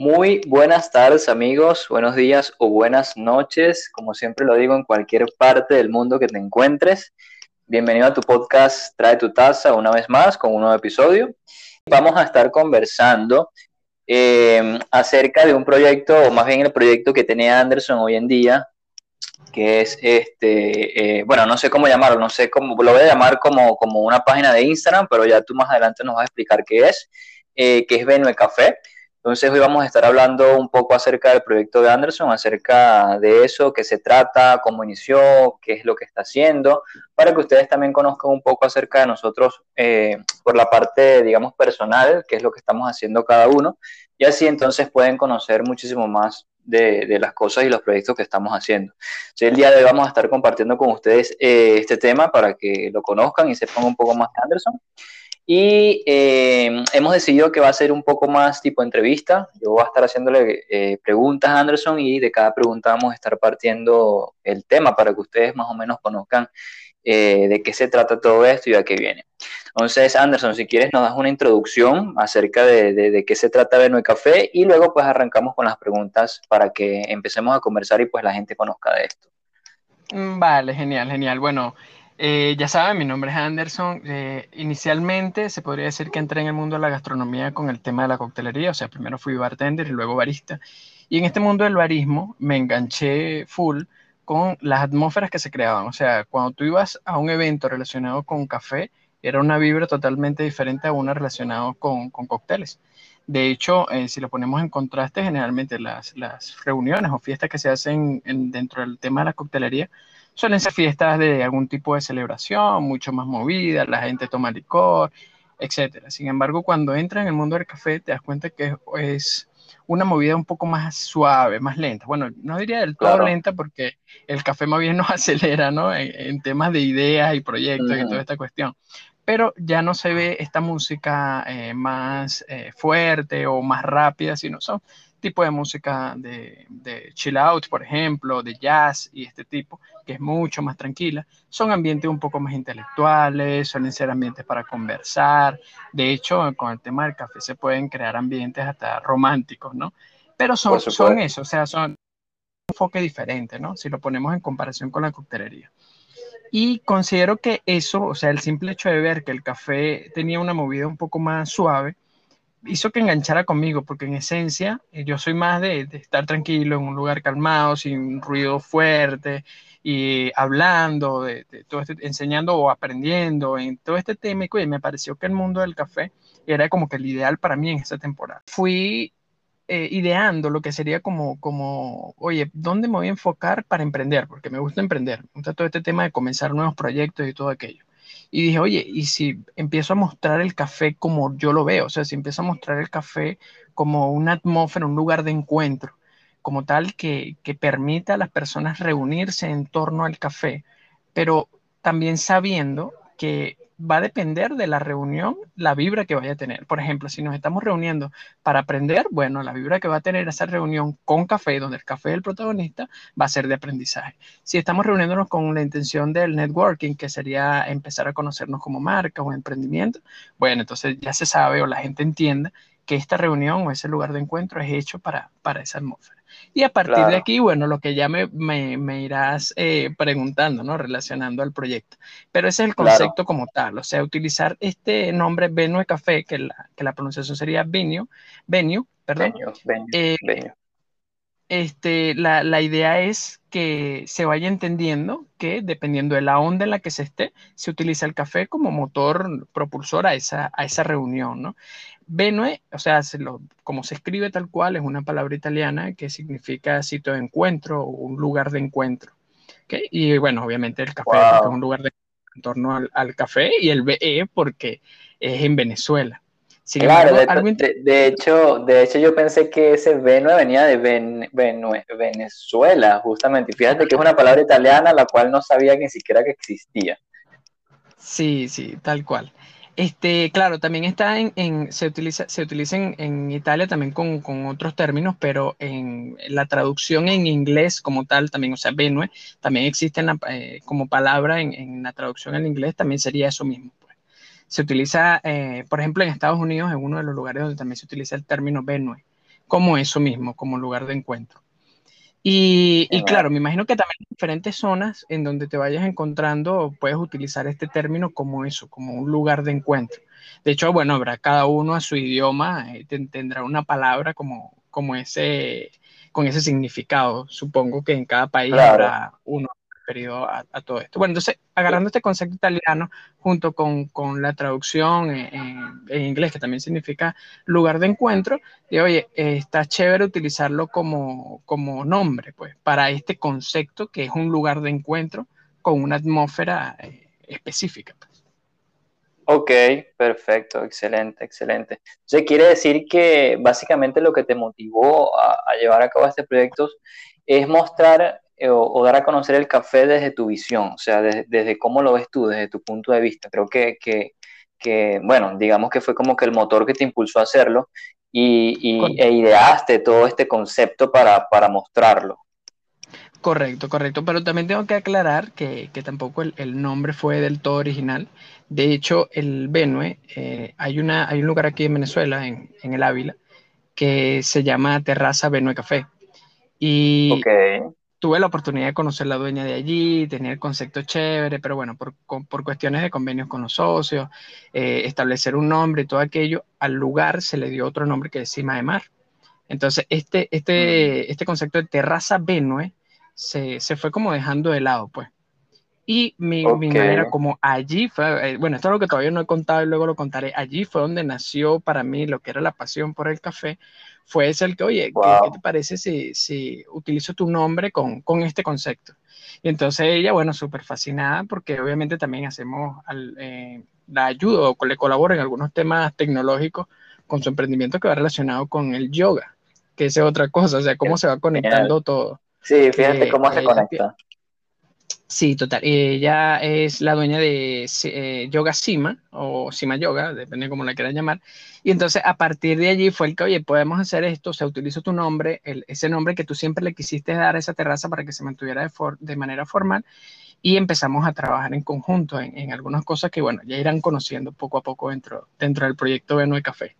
Muy buenas tardes amigos, buenos días o buenas noches, como siempre lo digo en cualquier parte del mundo que te encuentres. Bienvenido a tu podcast Trae tu taza una vez más con un nuevo episodio. Vamos a estar conversando eh, acerca de un proyecto, o más bien el proyecto que tiene Anderson hoy en día, que es este, eh, bueno, no sé cómo llamarlo, no sé cómo, lo voy a llamar como, como una página de Instagram, pero ya tú más adelante nos vas a explicar qué es, eh, que es Benue Café. Entonces hoy vamos a estar hablando un poco acerca del proyecto de Anderson, acerca de eso, qué se trata, cómo inició, qué es lo que está haciendo, para que ustedes también conozcan un poco acerca de nosotros eh, por la parte, digamos, personal, qué es lo que estamos haciendo cada uno, y así entonces pueden conocer muchísimo más de, las cosas y los proyectos que estamos haciendo. el día de hoy vamos a estar compartiendo con ustedes eh, este tema para que lo conozcan y sepan un poco más de Anderson. Y eh, hemos decidido que va a ser un poco más tipo entrevista. Yo voy a estar haciéndole eh, preguntas a Anderson y de cada pregunta vamos a estar partiendo el tema para que ustedes más o menos conozcan eh, de qué se trata todo esto y a qué viene. Entonces, Anderson, si quieres nos das una introducción acerca de, de, qué se trata Benue Café y luego pues arrancamos con las preguntas para que empecemos a conversar y pues la gente conozca de esto. Mm, vale, genial, genial. Bueno, eh, ya saben, mi nombre es Anderson. Eh, inicialmente se podría decir que entré en el mundo de la gastronomía con el tema de la coctelería, o sea, primero fui bartender y luego barista. Y en este mundo del barismo me enganché full con las atmósferas que se creaban. O sea, cuando tú ibas a un evento relacionado con café, era una vibra totalmente diferente a una relacionada con, con cócteles. De hecho, eh, si lo ponemos en contraste, generalmente las, las, reuniones o fiestas que se hacen dentro del tema de la coctelería suelen ser fiestas de algún tipo de celebración, mucho más movidas, la gente toma licor, etc. Sin embargo, cuando entra en el mundo del café, te das cuenta que es una movida un poco más suave, más lenta. Bueno, no diría del todo lenta porque el café más bien nos acelera, ¿no? En, temas de ideas y proyectos y toda esta cuestión. Pero ya no se ve esta música eh, más eh, fuerte o más rápida, sino son tipo de música de, de, chill out, por ejemplo, de jazz y este tipo, que es mucho más tranquila. Son ambientes un poco más intelectuales, suelen ser ambientes para conversar. De hecho, con el tema del café se pueden crear ambientes hasta románticos, ¿no? Pero son, son eso, o sea, son un enfoque diferente, ¿no? Si lo ponemos en comparación con la coctelería. Y considero que eso, o sea, el simple hecho de ver que el café tenía una movida un poco más suave, hizo que enganchara conmigo, porque en esencia eh, yo soy más de, estar tranquilo en un lugar calmado, sin ruido fuerte y hablando, de, todo este, enseñando o aprendiendo en todo este tema. Y me pareció que el mundo del café era como que el ideal para mí en esta temporada. Fui eh, ideando lo que sería como, como, oye, ¿dónde me voy a enfocar para emprender? Porque me gusta emprender, me gusta todo este tema de comenzar nuevos proyectos y todo aquello. Y dije, oye, ¿y si empiezo a mostrar el café como yo lo veo? O sea, si empiezo a mostrar el café como una atmósfera, un lugar de encuentro, como tal que, que permita a las personas reunirse en torno al café, pero también sabiendo que va a depender de la reunión, la vibra que vaya a tener. Por ejemplo, si nos estamos reuniendo para aprender, bueno, la vibra que va a tener esa reunión con café, donde el café es el protagonista, va a ser de aprendizaje. Si estamos reuniéndonos con la intención del networking, que sería empezar a conocernos como marca o emprendimiento, bueno, entonces ya se sabe o la gente entiende que esta reunión o ese lugar de encuentro es hecho para, para esa atmósfera. Y a partir de aquí, bueno, lo que ya me, me, irás eh, preguntando, ¿no? Relacionando al proyecto. Pero ese es el concepto como tal, o sea, utilizar este nombre Venue Café, que la, que la pronunciación sería Venue, Venue, perdón. Eh, este, la, la, idea es que se vaya entendiendo que dependiendo de la onda en la que se esté, se utiliza el café como motor propulsor a esa, a esa reunión, ¿no? Benue, o sea, como se escribe tal cual, es una palabra italiana que significa sitio de encuentro o un lugar de encuentro. Y bueno, obviamente el café es un lugar de en torno al, café y el BE porque es en Venezuela. Claro, de, hecho, de hecho yo pensé que ese Benue venía de Venezuela, justamente. Y fíjate que es una palabra italiana la cual no sabía ni siquiera que existía. Sí, sí, tal cual. Este, claro, también está en, se utiliza, se utiliza en, Italia también con, otros términos, pero en la traducción en inglés como tal también, o sea, Benue, también existe eh, como palabra en, la traducción en inglés, también sería eso mismo. Se utiliza, eh, por ejemplo, en Estados Unidos, en uno de los lugares donde también se utiliza el término Benue, como eso mismo, como lugar de encuentro. Y, y, claro, me imagino que también en diferentes zonas en donde te vayas encontrando puedes utilizar este término como eso, como un lugar de encuentro. De hecho, bueno, habrá cada uno a su idioma, eh, tendrá una palabra como, como ese, con ese significado. Supongo que en cada país habrá uno referido a, todo esto. Bueno, entonces, agarrando este concepto italiano junto con, con la traducción en, en, inglés, que también significa lugar de encuentro, de oye, está chévere utilizarlo como, como nombre, pues, para este concepto que es un lugar de encuentro con una atmósfera eh, específica. Pues. Ok, perfecto, excelente, excelente. Entonces quiere decir que básicamente lo que te motivó a, llevar a cabo este proyecto es mostrar eh, o, dar a conocer el café desde tu visión, o sea, desde, cómo lo ves tú, desde tu punto de vista. Creo que, que, bueno, digamos que fue como que el motor que te impulsó a hacerlo y, y e ideaste todo este concepto para, para mostrarlo. Correcto, correcto, pero también tengo que aclarar que, que tampoco el, el, nombre fue del todo original. De hecho, el Benue, eh, hay, una, hay un lugar aquí en Venezuela, en, en, el Ávila, que se llama Terraza Benue Café. Y tuve la oportunidad de conocer la dueña de allí, tenía el concepto chévere, pero bueno, por, por cuestiones de convenios con los socios, eh, establecer un nombre y todo aquello, al lugar se le dio otro nombre que es Cima de Mar. Entonces, este, este, mm. este concepto de Terraza Benue se, se, fue como dejando de lado, pues. Y mi, mi manera como allí fue, eh, bueno, esto es lo que todavía no he contado y luego lo contaré, allí fue donde nació para mí lo que era la pasión por el café, fue ese el que, oye, ¿qué, te parece si, si utilizo tu nombre con, con, este concepto? Y entonces ella, bueno, súper fascinada porque obviamente también hacemos eh, la ayuda o le colabora en algunos temas tecnológicos con su emprendimiento que va relacionado con el yoga, que es otra cosa, o sea, cómo se va conectando todo. Sí, fíjate cómo se conecta. Sí, total. Ella es la dueña de eh, Yoga Sima o Sima Yoga, depende de cómo la quieran llamar. Y entonces a partir de allí fue el que, oye, podemos hacer esto, se utilizó tu nombre, ese nombre que tú siempre le quisiste dar a esa terraza para que se mantuviera de, manera formal. Y empezamos a trabajar en conjunto en, en, algunas cosas que, bueno, ya irán conociendo poco a poco dentro, del proyecto Benue Café.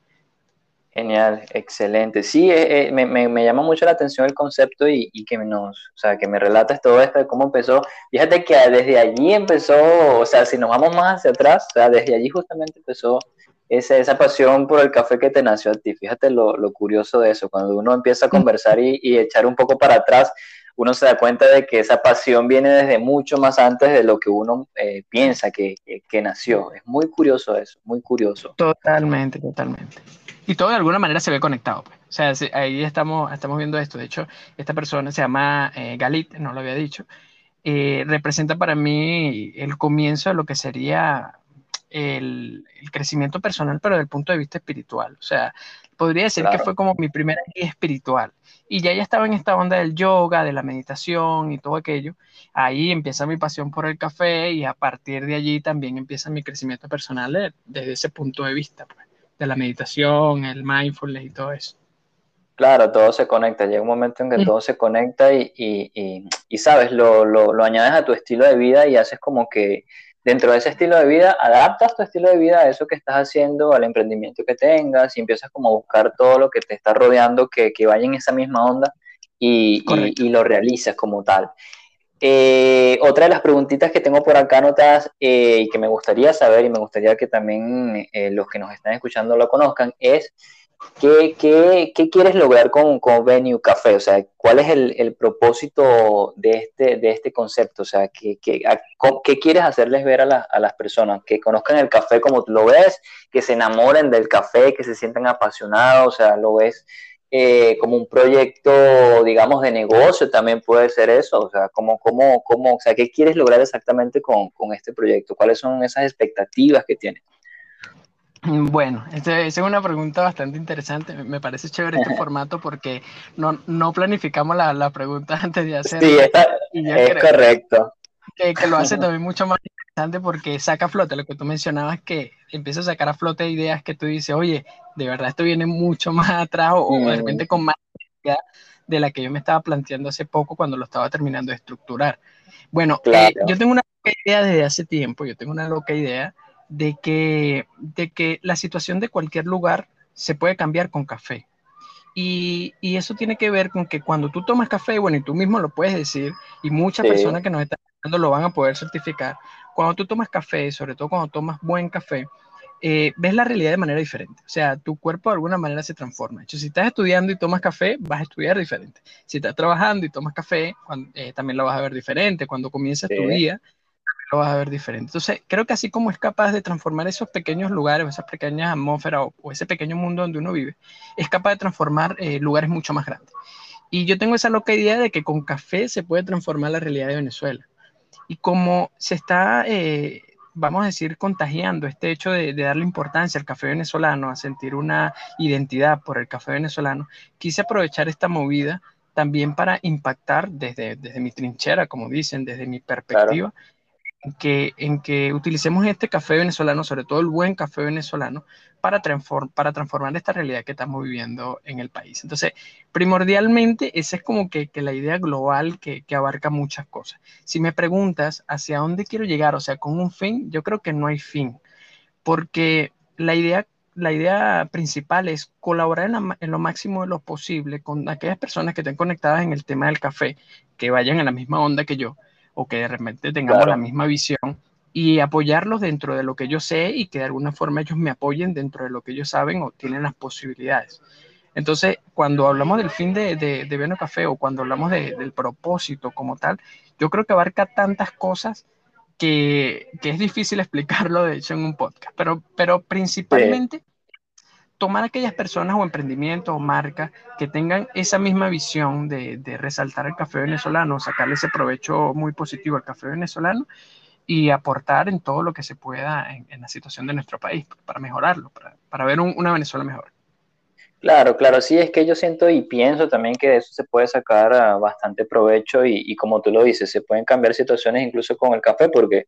Genial, excelente. Sí, eh, eh, me, me, llama mucho la atención el concepto y, y, que nos, o sea, que me relatas todo esto de cómo empezó. Fíjate que desde allí empezó, o sea, si nos vamos más hacia atrás, o sea, desde allí justamente empezó esa, esa pasión por el café que te nació a ti. Fíjate lo, lo curioso de eso, cuando uno empieza a conversar y, y, echar un poco para atrás, uno se da cuenta de que esa pasión viene desde mucho más antes de lo que uno eh, piensa que, que, que nació. Es muy curioso eso, muy curioso. Totalmente, totalmente y todo de alguna manera se ve conectado. Pues. O sea, ahí estamos, estamos viendo esto. De hecho, esta persona se llama eh, Galit, no lo había dicho. Eh, representa para mí el comienzo de lo que sería el, el, crecimiento personal, pero desde el punto de vista espiritual. O sea, podría decir que fue como mi primera guía espiritual. Y ya ya estaba en esta onda del yoga, de la meditación y todo aquello. Ahí empieza mi pasión por el café y a partir de allí también empieza mi crecimiento personal desde ese punto de vista. Pues de la meditación, el mindfulness y todo eso. Claro, todo se conecta, llega un momento en que mm. todo se conecta y, y, y, sabes, lo, lo, lo, añades a tu estilo de vida y haces como que dentro de ese estilo de vida, adaptas tu estilo de vida a eso que estás haciendo, al emprendimiento que tengas y empiezas como a buscar todo lo que te está rodeando que, que vaya en esa misma onda y, y, lo realizas como tal. Eh, otra de las preguntitas que tengo por acá anotadas eh, y que me gustaría saber y me gustaría que también eh, los que nos están escuchando lo conozcan es ¿qué, qué, qué quieres lograr con, con, Venue Café? O sea, ¿cuál es el, el propósito de este, de este concepto? O sea, ¿qué, qué, qué quieres hacerles ver a, la, a, las personas? Que conozcan el café como tú lo ves, que se enamoren del café, que se sientan apasionados, o sea, lo ves eh, como un proyecto, digamos, de negocio, también puede ser eso, o sea, ¿cómo, cómo, cómo, o sea, ¿qué quieres lograr exactamente con, con este proyecto? ¿Cuáles son esas expectativas que tienes? Bueno, esa es una pregunta bastante interesante. Me parece chévere este formato porque no, no planificamos la, la, pregunta antes de hacerla. Sí, es correcto. Que, que, lo hace también mucho más interesante porque saca a flote lo que tú mencionabas, que empieza a sacar a flote ideas que tú dices, oye, de verdad esto viene mucho más atrás o, de repente con más de la que yo me estaba planteando hace poco cuando lo estaba terminando de estructurar. Bueno, eh, yo tengo una loca idea desde hace tiempo, yo tengo una loca idea de que, de que la situación de cualquier lugar se puede cambiar con café. Y, y, eso tiene que ver con que cuando tú tomas café, bueno, y tú mismo lo puedes decir, y muchas personas que nos están viendo lo van a poder certificar, cuando tú tomas café, sobre todo cuando tomas buen café, eh, ves la realidad de manera diferente. O sea, tu cuerpo de alguna manera se transforma. De hecho, si estás estudiando y tomas café, vas a estudiar diferente. Si estás trabajando y tomas café, eh, también lo vas a ver diferente. Cuando comienzas tu día, lo vas a ver diferente. Entonces, creo que así como es capaz de transformar esos pequeños lugares, esas pequeñas atmósferas o, ese pequeño mundo donde uno vive, es capaz de transformar eh, lugares mucho más grandes. Y yo tengo esa loca idea de que con café se puede transformar la realidad de Venezuela. Y como se está vamos a decir, contagiando este hecho de, darle importancia al café venezolano, a sentir una identidad por el café venezolano, quise aprovechar esta movida también para impactar desde, desde mi trinchera, como dicen, desde mi perspectiva, que, en que utilicemos este café venezolano, sobre todo el buen café venezolano, para, para transformar esta realidad que estamos viviendo en el país. Entonces, primordialmente, esa es como que, que la idea global que, que, abarca muchas cosas. Si me preguntas hacia dónde quiero llegar, o sea, con un fin, yo creo que no hay fin, porque la idea, la idea principal es colaborar en, lo máximo de lo posible con aquellas personas que estén conectadas en el tema del café, que vayan en la misma onda que yo, o que de repente tengamos la misma visión y apoyarlos dentro de lo que yo sé y que de alguna forma ellos me apoyen dentro de lo que ellos saben o tienen las posibilidades. Entonces, cuando hablamos del fin de, de, de Café o cuando hablamos del propósito como tal, yo creo que abarca tantas cosas que, que, es difícil explicarlo, de hecho, en un podcast, pero, pero principalmente tomar aquellas personas o emprendimientos o marcas que tengan esa misma visión de, resaltar el café venezolano, sacarle ese provecho muy positivo al café venezolano y aportar en todo lo que se pueda en, la situación de nuestro país para mejorarlo, para, para ver una Venezuela mejor. Claro, claro, sí, es que yo siento y pienso también que de eso se puede sacar ah, bastante provecho y, como tú lo dices, se pueden cambiar situaciones incluso con el café, porque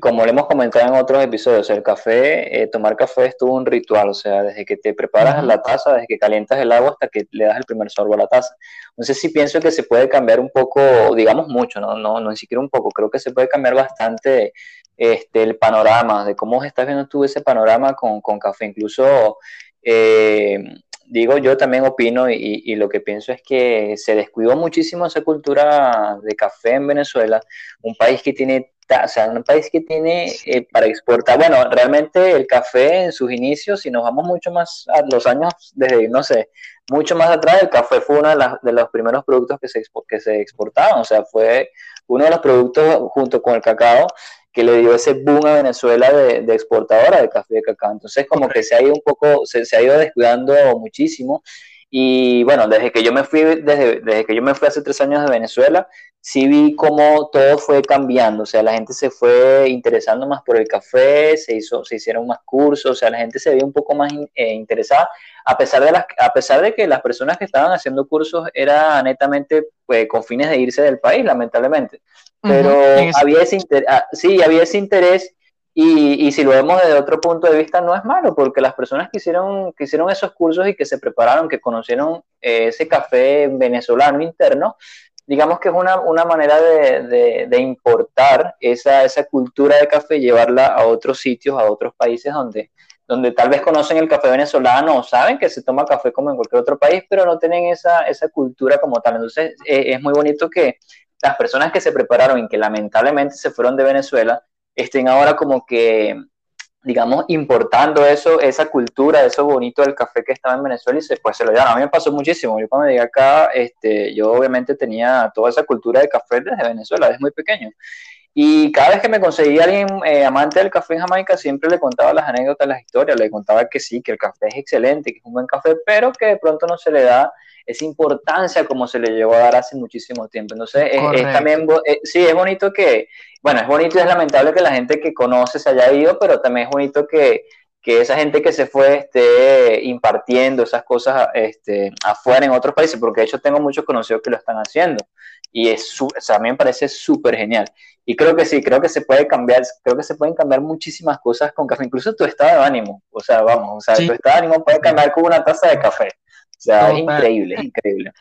como le hemos comentado en otros episodios, el café, eh, tomar café es todo un ritual, o sea, desde que te preparas la taza, desde que calientas el agua hasta que le das el primer sorbo a la taza. Entonces sí pienso que se puede cambiar un poco, digamos mucho, no, no, no ni siquiera un poco, creo que se puede cambiar bastante este, el panorama, de cómo estás viendo tú ese panorama con, con café. Incluso, eh, digo, yo también opino y, y, lo que pienso es que se descuidó muchísimo esa cultura de café en Venezuela, un país que tiene o sea, un país que tiene eh, para exportar, bueno, realmente el café en sus inicios, si nos vamos mucho más a los años, desde, no sé, mucho más atrás, el café fue uno de, de los primeros productos que se, que se exportaban, o sea, fue uno de los productos junto con el cacao que le dio ese boom a Venezuela de, de exportadora de café de cacao. Entonces, como que se ha ido un poco, se, se ha ido descuidando muchísimo. Y bueno, desde que yo me fui, desde, desde que yo me fui hace tres años de Venezuela, sí vi cómo todo fue cambiando, o sea, la gente se fue interesando más por el café, se, hizo, se hicieron más cursos, o sea, la gente se veía un poco más eh, interesada, a pesar, de las, a pesar de que las personas que estaban haciendo cursos eran netamente pues, con fines de irse del país, lamentablemente. Pero había ese ah, sí, había ese interés y, y, si lo vemos desde otro punto de vista no es malo, porque las personas que hicieron, que hicieron esos cursos y que se prepararon, que conocieron eh, ese café venezolano interno, digamos que es una, una manera de, de, importar esa, esa, cultura de café llevarla a otros sitios, a otros países donde, donde tal vez conocen el café venezolano o saben que se toma café como en cualquier otro país, pero no tienen esa, esa cultura como tal. Entonces eh, es muy bonito que las personas que se prepararon y que lamentablemente se fueron de Venezuela estén ahora como que digamos, importando eso, esa cultura, eso bonito del café que estaba en Venezuela y se, pues se lo llevaron. A mí me pasó muchísimo. Yo cuando llegué acá, este, yo obviamente tenía toda esa cultura de café desde Venezuela, desde muy pequeño. Y cada vez que me conseguía alguien eh, amante del café en Jamaica, siempre le contaba las anécdotas, las historias, le contaba que sí, que el café es excelente, que es un buen café, pero que de pronto no se le da esa importancia como se le llevó a dar hace muchísimo tiempo. Entonces, es, también, eh, sí, es bonito que, bueno, es bonito y es lamentable que la gente que conoce se haya ido, pero también es bonito que, que esa gente que se fue esté impartiendo esas cosas este, afuera en otros países, porque de hecho tengo muchos conocidos que lo están haciendo y es, o sea, a mí me parece súper genial. Y creo que sí, creo que se puede cambiar, creo que se pueden cambiar muchísimas cosas con café, incluso tu estado de ánimo, o sea, vamos, o sea, tu estado de ánimo puede cambiar con una taza de café, o sea, es increíble, es increíble.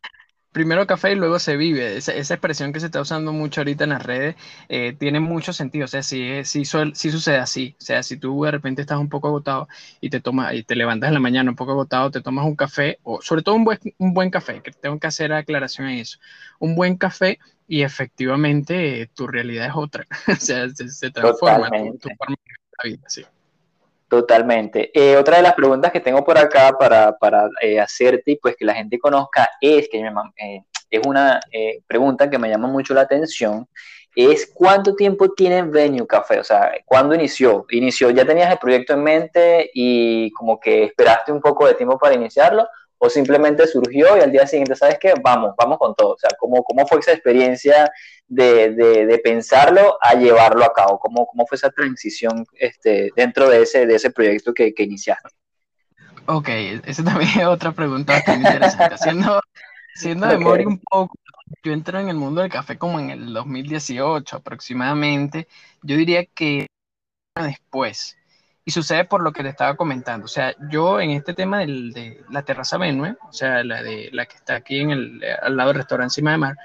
primero café y luego se vive. Esa, expresión que se está usando mucho ahorita en las redes eh, tiene mucho sentido. O sea, sí, sí, sí, sucede así. O sea, si tú de repente estás un poco agotado y te tomas y te levantas en la mañana un poco agotado, te tomas un café, o sobre todo un buen, un buen café, que tengo que hacer aclaración en eso. Un buen café y efectivamente eh, tu realidad es otra. o sea, se, transforma tu, forma de vida, sí. Totalmente. Eh, otra de las preguntas que tengo por acá para, para eh, hacerte y pues que la gente conozca es, que eh, es una pregunta que me llama mucho la atención, es cuánto tiempo tiene Venue Café, o sea, ¿cuándo inició? ¿Inició, ya tenías el proyecto en mente y como que esperaste un poco de tiempo para iniciarlo o simplemente surgió y al día siguiente, ¿sabes qué? Vamos, vamos con todo. O sea, ¿cómo, cómo fue esa experiencia de, de, pensarlo a llevarlo a cabo? ¿Cómo, cómo fue esa transición este, dentro de ese, de ese proyecto que, que iniciaste? Ok, esa también es otra pregunta bastante interesante. Haciendo, siendo memoria un poco, yo entré en el mundo del café como en el 2018 aproximadamente. Yo diría que después. Y sucede por lo que te estaba comentando. O sea, yo en este tema de la terraza Benue, o sea, la, de, la que está aquí en el, al lado del restaurante encima de mar,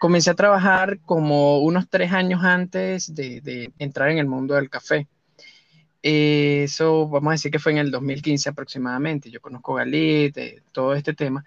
comencé a trabajar como unos tres años antes de, entrar en el mundo del café. eso, vamos a decir que fue en el 2015 aproximadamente. Yo conozco Galit, todo este tema.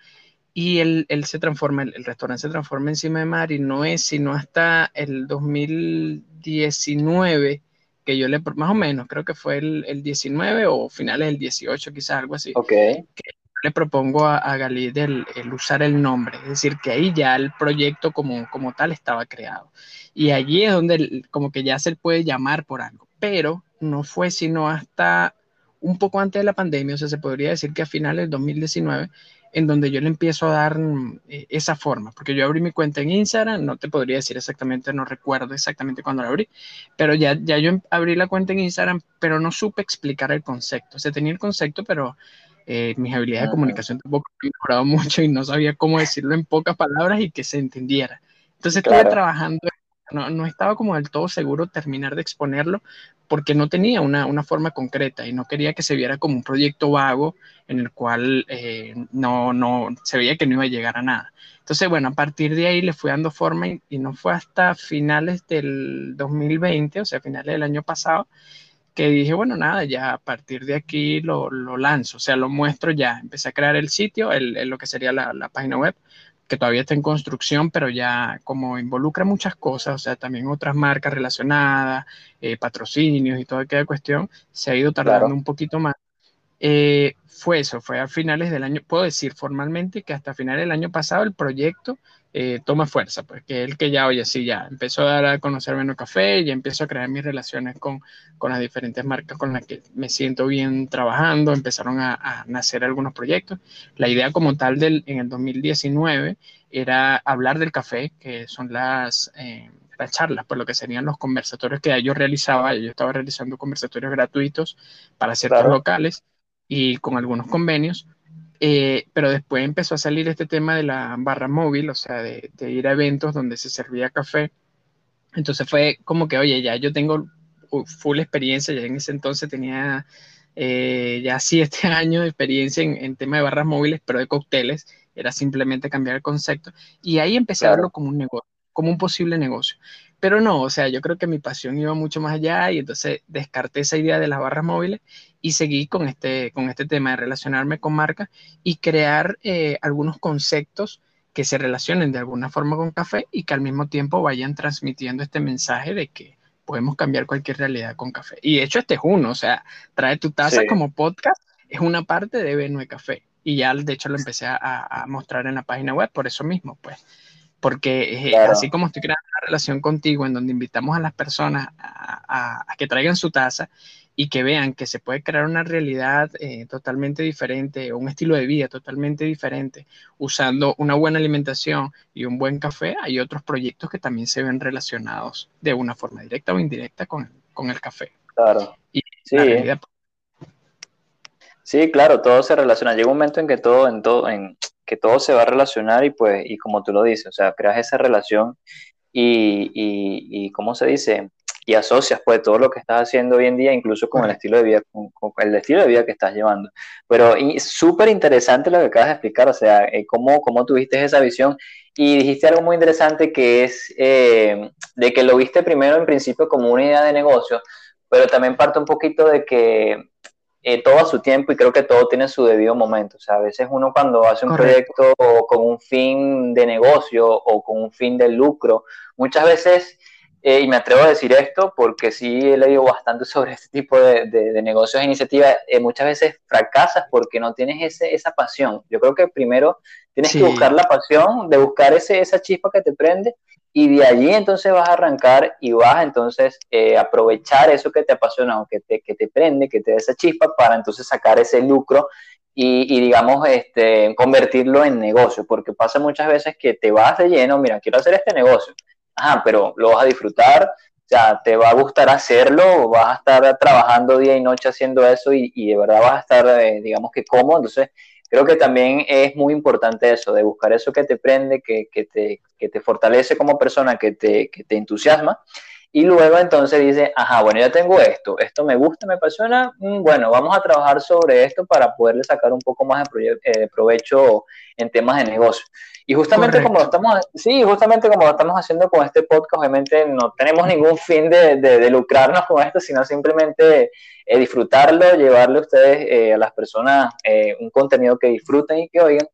Y él, él se transforma, el, el, restaurante se transforma encima de mar y no es sino hasta el 2019 que yo le, más o menos, creo que fue el, el 19 o finales del 18, quizás algo así. Ok. Que le propongo a, a Galí el, usar el nombre, es decir, que ahí ya el proyecto como, como tal estaba creado. Y allí es donde como que ya se puede llamar por algo, pero no fue sino hasta un poco antes de la pandemia, o sea, se podría decir que a finales del 2019 en donde yo le empiezo a dar eh, esa forma, porque yo abrí mi cuenta en Instagram, no te podría decir exactamente, no recuerdo exactamente cuándo la abrí, pero ya, ya yo em, abrí la cuenta en Instagram, pero no supe explicar el concepto, o sea, tenía el concepto, pero eh, mis habilidades de comunicación tampoco han mejorado mucho y no sabía cómo decirlo en pocas palabras y que se entendiera. Entonces estuve trabajando, no, no estaba como del todo seguro terminar de exponerlo, porque no tenía una, una, forma concreta y no quería que se viera como un proyecto vago en el cual eh, no, no se veía que no iba a llegar a nada. Entonces, bueno, a partir de ahí le fui dando forma y, no fue hasta finales del 2020, o sea, finales del año pasado, que dije, bueno, nada, ya a partir de aquí lo, lo lanzo, o sea, lo muestro ya. Empecé a crear el sitio, el, lo que sería la, la página web, que todavía está en construcción, pero ya como involucra muchas cosas, o sea, también otras marcas relacionadas, eh, patrocinios y toda aquella cuestión, se ha ido tardando un poquito más. Eh, fue eso, fue a finales del año, puedo decir formalmente que hasta finales del año pasado el proyecto eh, toma fuerza, porque el que ya, oye, sí, ya empezó a dar a conocer menos café, ya empiezo a crear mis relaciones con, con, las diferentes marcas con las que me siento bien trabajando, empezaron a, nacer algunos proyectos. La idea como tal del, en el 2019 era hablar del café, que son las, eh, las charlas, por lo que serían los conversatorios que yo realizaba, yo estaba realizando conversatorios gratuitos para ciertos locales y con algunos convenios eh, pero después empezó a salir este tema de la barra móvil, o sea, de, ir a eventos donde se servía café. Entonces fue como que, oye, ya yo tengo full experiencia, ya en ese entonces tenía eh, ya siete años de experiencia en, en tema de barras móviles, pero de cócteles, era simplemente cambiar el concepto. Y ahí empecé a verlo como un negocio, como un posible negocio. Pero no, o sea, yo creo que mi pasión iba mucho más allá y entonces descarté esa idea de las barras móviles y seguí con este, con este tema de relacionarme con marcas y crear eh, algunos conceptos que se relacionen de alguna forma con café y que al mismo tiempo vayan transmitiendo este mensaje de que podemos cambiar cualquier realidad con café. Y de hecho este es uno, o sea, trae tu taza como podcast, es una parte de Benue Café. Y ya de hecho lo empecé a, a mostrar en la página web por eso mismo, pues porque así como estoy creando una relación contigo en donde invitamos a las personas a, que traigan su taza y que vean que se puede crear una realidad eh, totalmente diferente, un estilo de vida totalmente diferente, usando una buena alimentación y un buen café, hay otros proyectos que también se ven relacionados de una forma directa o indirecta con, el café. Claro. sí. sí, claro, todo se relaciona. Llega un momento en que todo, en todo, en, que todo se va a relacionar y pues, y como tú lo dices, o sea, creas esa relación y, y, ¿cómo se dice? y asocias pues todo lo que estás haciendo hoy en día, incluso con el estilo de vida, con, el estilo de vida que estás llevando. Pero súper interesante lo que acabas de explicar, o sea, eh, cómo, cómo tuviste esa visión y dijiste algo muy interesante que es eh, de que lo viste primero en principio como una idea de negocio, pero también parte un poquito de que eh, todo a su tiempo y creo que todo tiene su debido momento. O sea, a veces uno cuando hace un proyecto con un fin de negocio o con un fin de lucro, muchas veces eh, y me atrevo a decir esto porque sí he leído bastante sobre este tipo de, de, negocios e iniciativas. Eh, muchas veces fracasas porque no tienes ese, esa pasión. Yo creo que primero tienes que buscar la pasión, de buscar ese, esa chispa que te prende y de allí entonces vas a arrancar y vas entonces eh, aprovechar eso que te apasiona o que te, que te prende, que te da esa chispa para entonces sacar ese lucro y, y, digamos, este, convertirlo en negocio, porque pasa muchas veces que te vas de lleno, mira, quiero hacer este negocio, ajá, pero lo vas a disfrutar, o sea, te va a gustar hacerlo, vas a estar trabajando día y noche haciendo eso y, de verdad vas a estar, eh, digamos que cómodo, entonces creo que también es muy importante eso, de buscar eso que te prende, que, que, te, que te, fortalece como persona, que te, que te entusiasma. Y luego entonces dice, ajá, bueno, ya tengo esto, esto me gusta, me apasiona, mm, bueno, vamos a trabajar sobre esto para poderle sacar un poco más de eh, provecho en temas de negocio. Y justamente como lo estamos, sí, justamente como lo estamos haciendo con este podcast, obviamente no tenemos ningún fin de, de, lucrarnos con esto, sino simplemente eh, disfrutarlo, llevarle a ustedes, eh, a las personas, un contenido que disfruten y que oigan.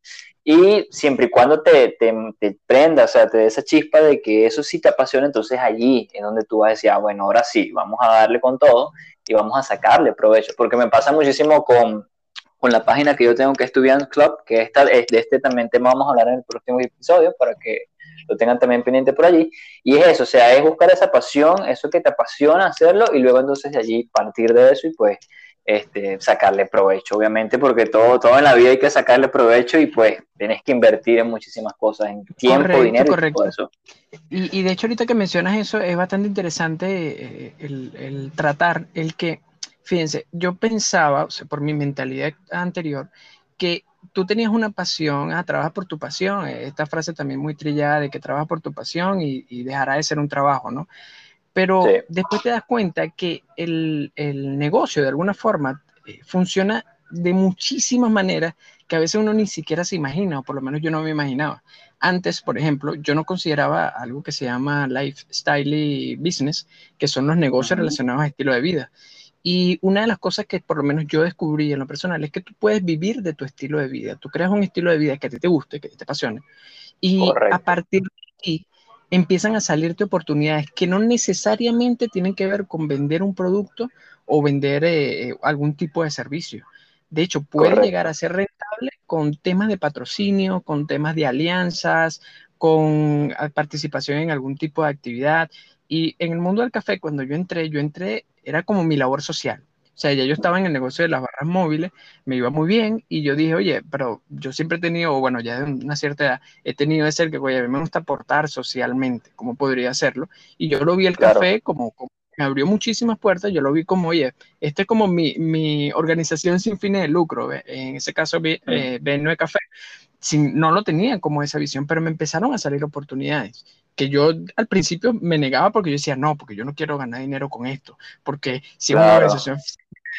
Y siempre y cuando te, te, te, prenda, o sea, te dé esa chispa de que eso sí te apasiona, entonces allí es donde tú vas a decir, ah, bueno, ahora sí, vamos a darle con todo y vamos a sacarle provecho. Porque me pasa muchísimo con, con la página que yo tengo que estudiar Club, que esta, de este también tema vamos a hablar en el próximo episodio para que lo tengan también pendiente por allí. Y es eso, o sea, es buscar esa pasión, eso que te apasiona hacerlo y luego entonces de allí partir de eso y pues este, sacarle provecho, obviamente, porque todo, todo en la vida hay que sacarle provecho y pues tienes que invertir en muchísimas cosas, en tiempo, dinero y todo eso. Y, de hecho ahorita que mencionas eso es bastante interesante eh, el, el tratar el que Fíjense, yo pensaba, o sea, por mi mentalidad anterior, que tú tenías una pasión, ah, trabajas por tu pasión, esta frase también muy trillada de que trabajas por tu pasión y, dejará de ser un trabajo, ¿no? Pero después te das cuenta que el, el negocio de alguna forma eh, funciona de muchísimas maneras que a veces uno ni siquiera se imagina, o por lo menos yo no me imaginaba. Antes, por ejemplo, yo no consideraba algo que se llama lifestyle y business, que son los negocios relacionados a estilo de vida. Y una de las cosas que por lo menos yo descubrí en lo personal es que tú puedes vivir de tu estilo de vida. Tú creas un estilo de vida que a ti te guste, que te apasione. Y a partir de aquí empiezan a salirte oportunidades que no necesariamente tienen que ver con vender un producto o vender eh, algún tipo de servicio. De hecho, puede llegar a ser rentable con temas de patrocinio, con temas de alianzas, con ah, participación en algún tipo de actividad. Y en el mundo del café, cuando yo entré, yo entré era como mi labor social. O sea, ya yo estaba en el negocio de las barras móviles, me iba muy bien y yo dije, oye, pero yo siempre he tenido, bueno, ya de una cierta edad, he tenido ese que, oye, a mí me gusta aportar socialmente, ¿cómo podría hacerlo? Y yo lo vi el café como, me abrió muchísimas puertas, yo lo vi como, oye, este es como mi, mi organización sin fines de lucro, en ese caso, eh, B9 Café, sin, no lo tenía como esa visión, pero me empezaron a salir oportunidades que yo al principio me negaba porque yo decía, no, porque yo no quiero ganar dinero con esto, porque si es una organización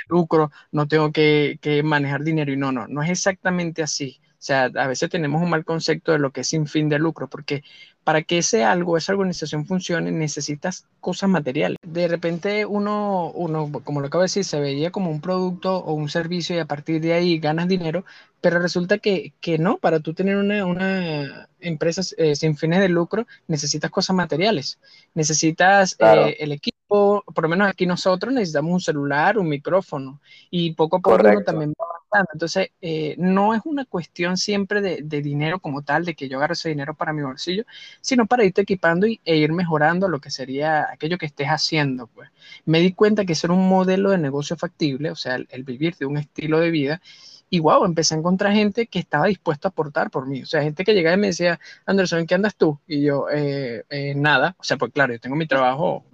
lucro, no tengo que, que, manejar dinero y no, no, no es exactamente así. O sea, a veces tenemos un mal concepto de lo que es sin fin de lucro, porque para que ese algo, esa organización funcione, necesitas cosas materiales. De repente uno, uno, como lo acabo de decir, se veía como un producto o un servicio y a partir de ahí ganas dinero, pero resulta que, que no, para tú tener una, una empresa eh, sin fines de lucro, necesitas cosas materiales, necesitas eh, el equipo, por lo menos aquí nosotros necesitamos un celular, un micrófono y poco a poco también va avanzando. Entonces, eh, no es una cuestión siempre de, de, dinero como tal, de que yo agarre ese dinero para mi bolsillo, sino para irte equipando y, e ir mejorando lo que sería aquello que estés haciendo. Pues. Me di cuenta que eso era un modelo de negocio factible, o sea, el, vivir de un estilo de vida. Y wow, empecé a encontrar gente que estaba dispuesta a aportar por mí. O sea, gente que llegaba y me decía, Anderson, ¿en qué andas tú? Y yo, eh, eh, nada. O sea, pues claro, yo tengo mi trabajo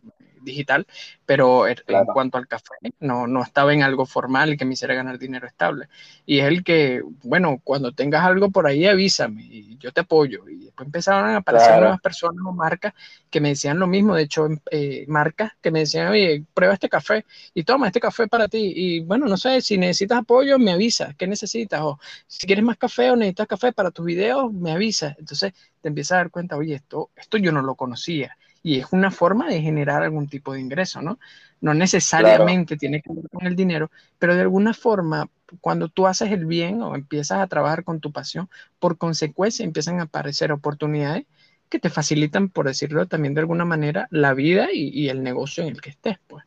digital, pero en cuanto al café, no, no estaba en algo formal que me hiciera ganar dinero estable. Y es el que, bueno, cuando tengas algo por ahí, avísame y yo te apoyo. Y después empezaron a aparecer nuevas personas o marcas que me decían lo mismo, de hecho, eh, marcas que me decían, oye, prueba este café y toma este café para ti. Y bueno, no sé, si necesitas apoyo, me avisa, ¿qué necesitas? O si quieres más café o necesitas café para tus videos, me avisa. Entonces te empiezas a dar cuenta, oye, esto, esto yo no lo conocía y es una forma de generar algún tipo de ingreso, ¿no? No necesariamente tiene que ver con el dinero, pero de alguna forma, cuando tú haces el bien o empiezas a trabajar con tu pasión, por consecuencia empiezan a aparecer oportunidades que te facilitan, por decirlo también de alguna manera, la vida y, y el negocio en el que estés, pues.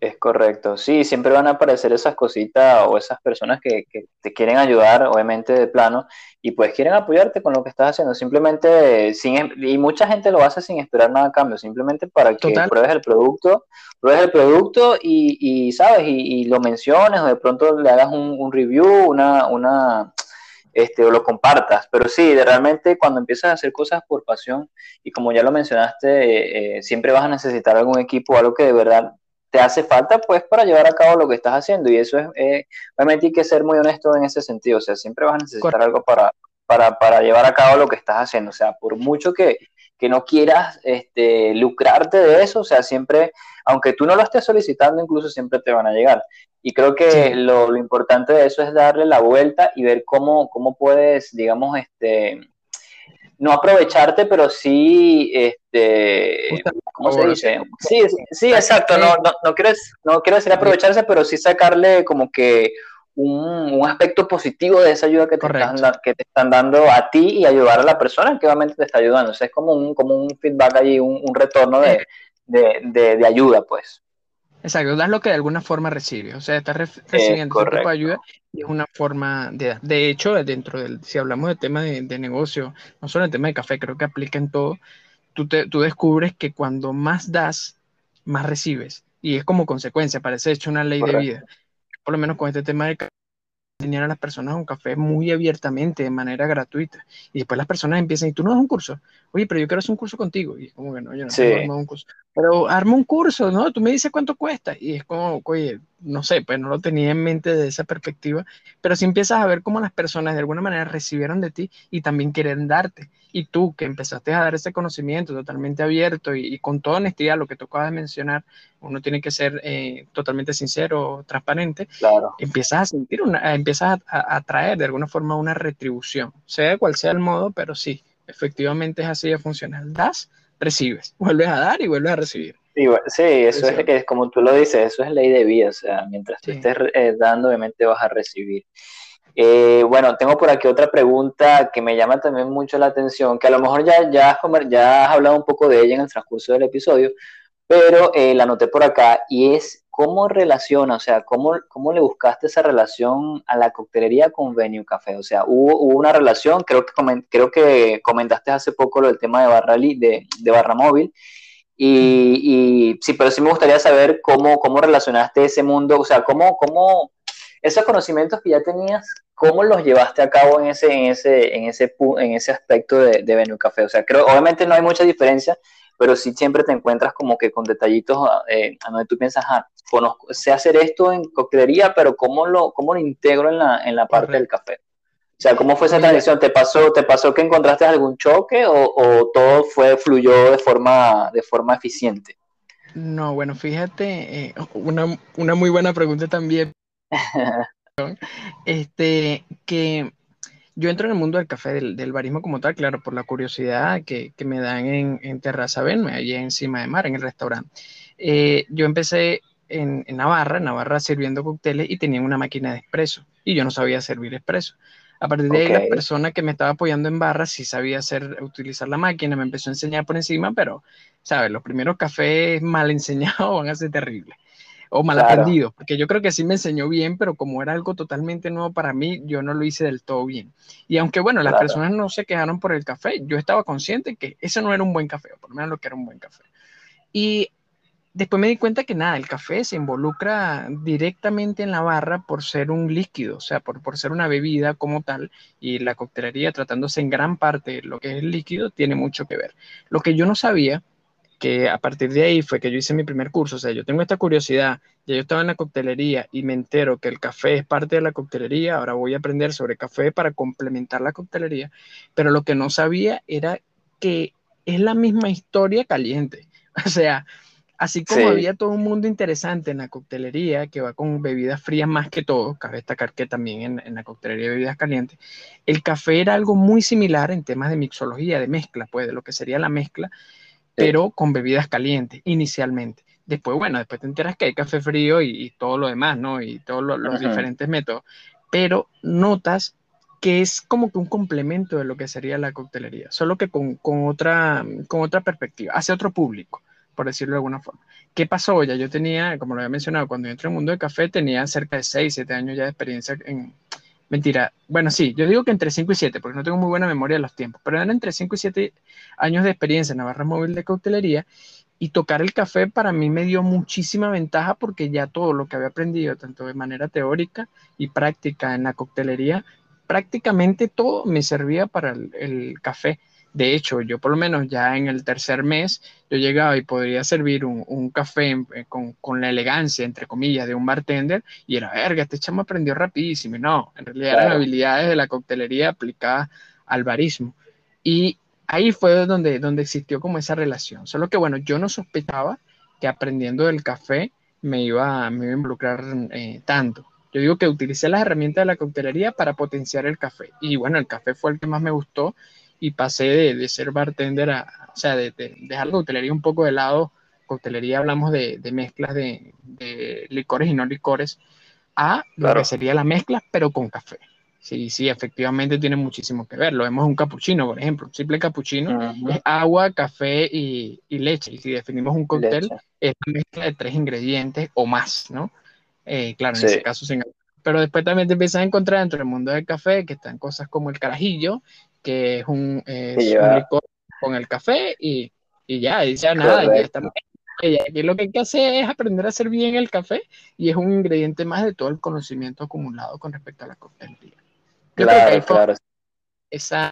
Es correcto, sí, siempre van a aparecer esas cositas o esas personas que, te quieren ayudar, obviamente de plano, y pues quieren apoyarte con lo que estás haciendo, simplemente, sin, y mucha gente lo hace sin esperar nada a cambio, simplemente para que pruebes el producto, pruebes el producto y, sabes, y, lo menciones o de pronto le hagas un, review, una, una, este, o lo compartas, pero sí, de realmente cuando empiezas a hacer cosas por pasión, y como ya lo mencionaste, eh, eh, siempre vas a necesitar algún equipo, algo que de verdad te hace falta pues para llevar a cabo lo que estás haciendo y eso es, eh, obviamente hay que ser muy honesto en ese sentido, o sea, siempre vas a necesitar algo para, para, para, llevar a cabo lo que estás haciendo, o sea, por mucho que, que no quieras este, lucrarte de eso, o sea, siempre, aunque tú no lo estés solicitando, incluso siempre te van a llegar. Y creo que lo, lo, importante de eso es darle la vuelta y ver cómo, cómo puedes, digamos, este, no aprovecharte, pero sí, este, ¿cómo se dice? Sí, sí, exacto, no, no, no, quiero, no quiero decir aprovecharse, pero sí sacarle como que un, aspecto positivo de esa ayuda que te, están, que te están dando a ti y ayudar a la persona que obviamente te está ayudando. O sea, es como un, como un feedback allí, un, retorno de, de ayuda, pues. Exacto, das lo que de alguna forma recibe, o sea, estás recibiendo ese tipo de ayuda y es una forma de De hecho, dentro del, si hablamos de tema de, negocio, no solo el tema de café, creo que aplica en todo, tú, te, tú descubres que cuando más das, más recibes. Y es como consecuencia, parece hecho una ley de vida. Por lo menos con este tema de enseñar a las personas un café muy abiertamente, de manera gratuita. Y después las personas empiezan, y tú no das un curso. Oye, pero yo quiero hacer un curso contigo. Y es como que no, yo no quiero un curso. Pero arma un curso, ¿no? Tú me dices cuánto cuesta. Y es como, oye, no sé, pues no lo tenía en mente de esa perspectiva. Pero si empiezas a ver cómo las personas de alguna manera recibieron de ti y también quieren darte. Y tú que empezaste a dar ese conocimiento totalmente abierto y, con toda honestidad, lo que tú acabas de mencionar, uno tiene que ser eh, totalmente sincero, transparente, claro. empiezas a sentir una, empiezas a, a, traer de alguna forma una retribución, sea cual sea el modo, pero sí, efectivamente es así de funcional. Das, recibes, vuelves a dar y vuelves a recibir. Sí, eso es, es como tú lo dices, eso es ley de vida, o sea, mientras tú estés eh, dando, obviamente vas a recibir. Eh, bueno, tengo por aquí otra pregunta que me llama también mucho la atención, que a lo mejor ya, ya, ya has hablado un poco de ella en el transcurso del episodio, pero eh, la anoté por acá y es cómo relaciona, o sea, cómo, cómo le buscaste esa relación a la coctelería con Venue Café, o sea, hubo, una relación, creo que, creo que comentaste hace poco lo del tema de barra, de, de barra móvil, y, y, sí, pero sí me gustaría saber cómo, cómo relacionaste ese mundo, o sea, cómo, cómo esos conocimientos que ya tenías, ¿cómo los llevaste a cabo en ese, en ese, en ese, en ese aspecto de, de Venue Café? O sea, creo, obviamente no hay mucha diferencia, pero sí siempre te encuentras como que con detallitos eh, a donde tú piensas, ah, conozco, sé hacer esto en coctelería, pero ¿cómo lo, cómo lo integro en la, en la parte del café? O sea, ¿cómo fue esa transición? ¿Te pasó, ¿Te pasó que encontraste algún choque o, o todo fue, fluyó de forma, de forma eficiente? No, bueno, fíjate, eh, una, una muy buena pregunta también. este, que yo entro en el mundo del café, del, barismo como tal, claro, por la curiosidad que, que me dan en, en Terraza Benme, allí encima de mar, en el restaurante. Eh, yo empecé en, en, Navarra, en Navarra sirviendo cócteles y tenían una máquina de expreso y yo no sabía servir expreso. A partir de ahí, la persona que me estaba apoyando en barra sí sabía hacer, utilizar la máquina, me empezó a enseñar por encima, pero, ¿sabes? Los primeros cafés mal enseñados van a ser terribles o mal aprendido, porque yo creo que sí me enseñó bien, pero como era algo totalmente nuevo para mí, yo no lo hice del todo bien. Y aunque bueno, las personas no se quejaron por el café, yo estaba consciente que ese no era un buen café, o por lo menos lo que era un buen café. Y después me di cuenta que nada, el café se involucra directamente en la barra por ser un líquido, o sea, por, por ser una bebida como tal, y la coctelería tratándose en gran parte de lo que es el líquido, tiene mucho que ver. Lo que yo no sabía que a partir de ahí fue que yo hice mi primer curso. O sea, yo tengo esta curiosidad, ya yo estaba en la coctelería y me entero que el café es parte de la coctelería, ahora voy a aprender sobre café para complementar la coctelería, pero lo que no sabía era que es la misma historia caliente. O sea, Así como había todo un mundo interesante en la coctelería que va con bebidas frías más que todo, cabe destacar que también en, la coctelería de bebidas calientes, el café era algo muy similar en temas de mixología, de mezcla, pues de lo que sería la mezcla, pero con bebidas calientes inicialmente. Después, bueno, después te enteras que hay café frío y, todo lo demás, ¿no? Y todos los diferentes métodos. Pero notas que es como que un complemento de lo que sería la coctelería, solo que con, con, otra, con otra perspectiva, hacia otro público por decirlo de alguna forma. ¿Qué pasó? Ya yo tenía, como lo había mencionado, cuando yo entré al mundo del café tenía cerca de 6, 7 años ya de experiencia en... Mentira, bueno, sí, yo digo que entre 5 y 7, porque no tengo muy buena memoria de los tiempos, pero eran entre 5 y 7 años de experiencia en Navarra Móvil de Coctelería y tocar el café para mí me dio muchísima ventaja porque ya todo lo que había aprendido, tanto de manera teórica y práctica en la coctelería, prácticamente todo me servía para el café. De hecho, yo por lo menos ya en el tercer mes, yo llegaba y podría servir un, café eh, con, la elegancia, entre comillas, de un bartender y era, verga, este chamo aprendió rapidísimo. no, en realidad eran habilidades de la coctelería aplicadas al barismo. Y ahí fue donde, donde existió como esa relación. Solo que, bueno, yo no sospechaba que aprendiendo del café me iba, me iba a involucrar eh, tanto. Yo digo que utilicé las herramientas de la coctelería para potenciar el café. Y bueno, el café fue el que más me gustó y pasé de, ser bartender a, o sea, de, dejar la coctelería un poco de lado, coctelería hablamos de, mezclas de, licores y no licores, a lo que sería la mezcla, pero con café. Sí, sí, efectivamente tiene muchísimo que ver. Lo vemos un capuchino, por ejemplo. Un simple capuchino es agua, café y, leche. Y si definimos un cóctel, es una mezcla de tres ingredientes o más, ¿no? Eh, claro, en ese caso sin pero después también te empiezas a encontrar dentro del mundo del café que están cosas como el carajillo, que es un, licor con el café y, ya, y ya nada, ya estamos. Y lo que hay que hacer es aprender a hacer bien el café y es un ingrediente más de todo el conocimiento acumulado con respecto a la coctelería. claro, claro. Esa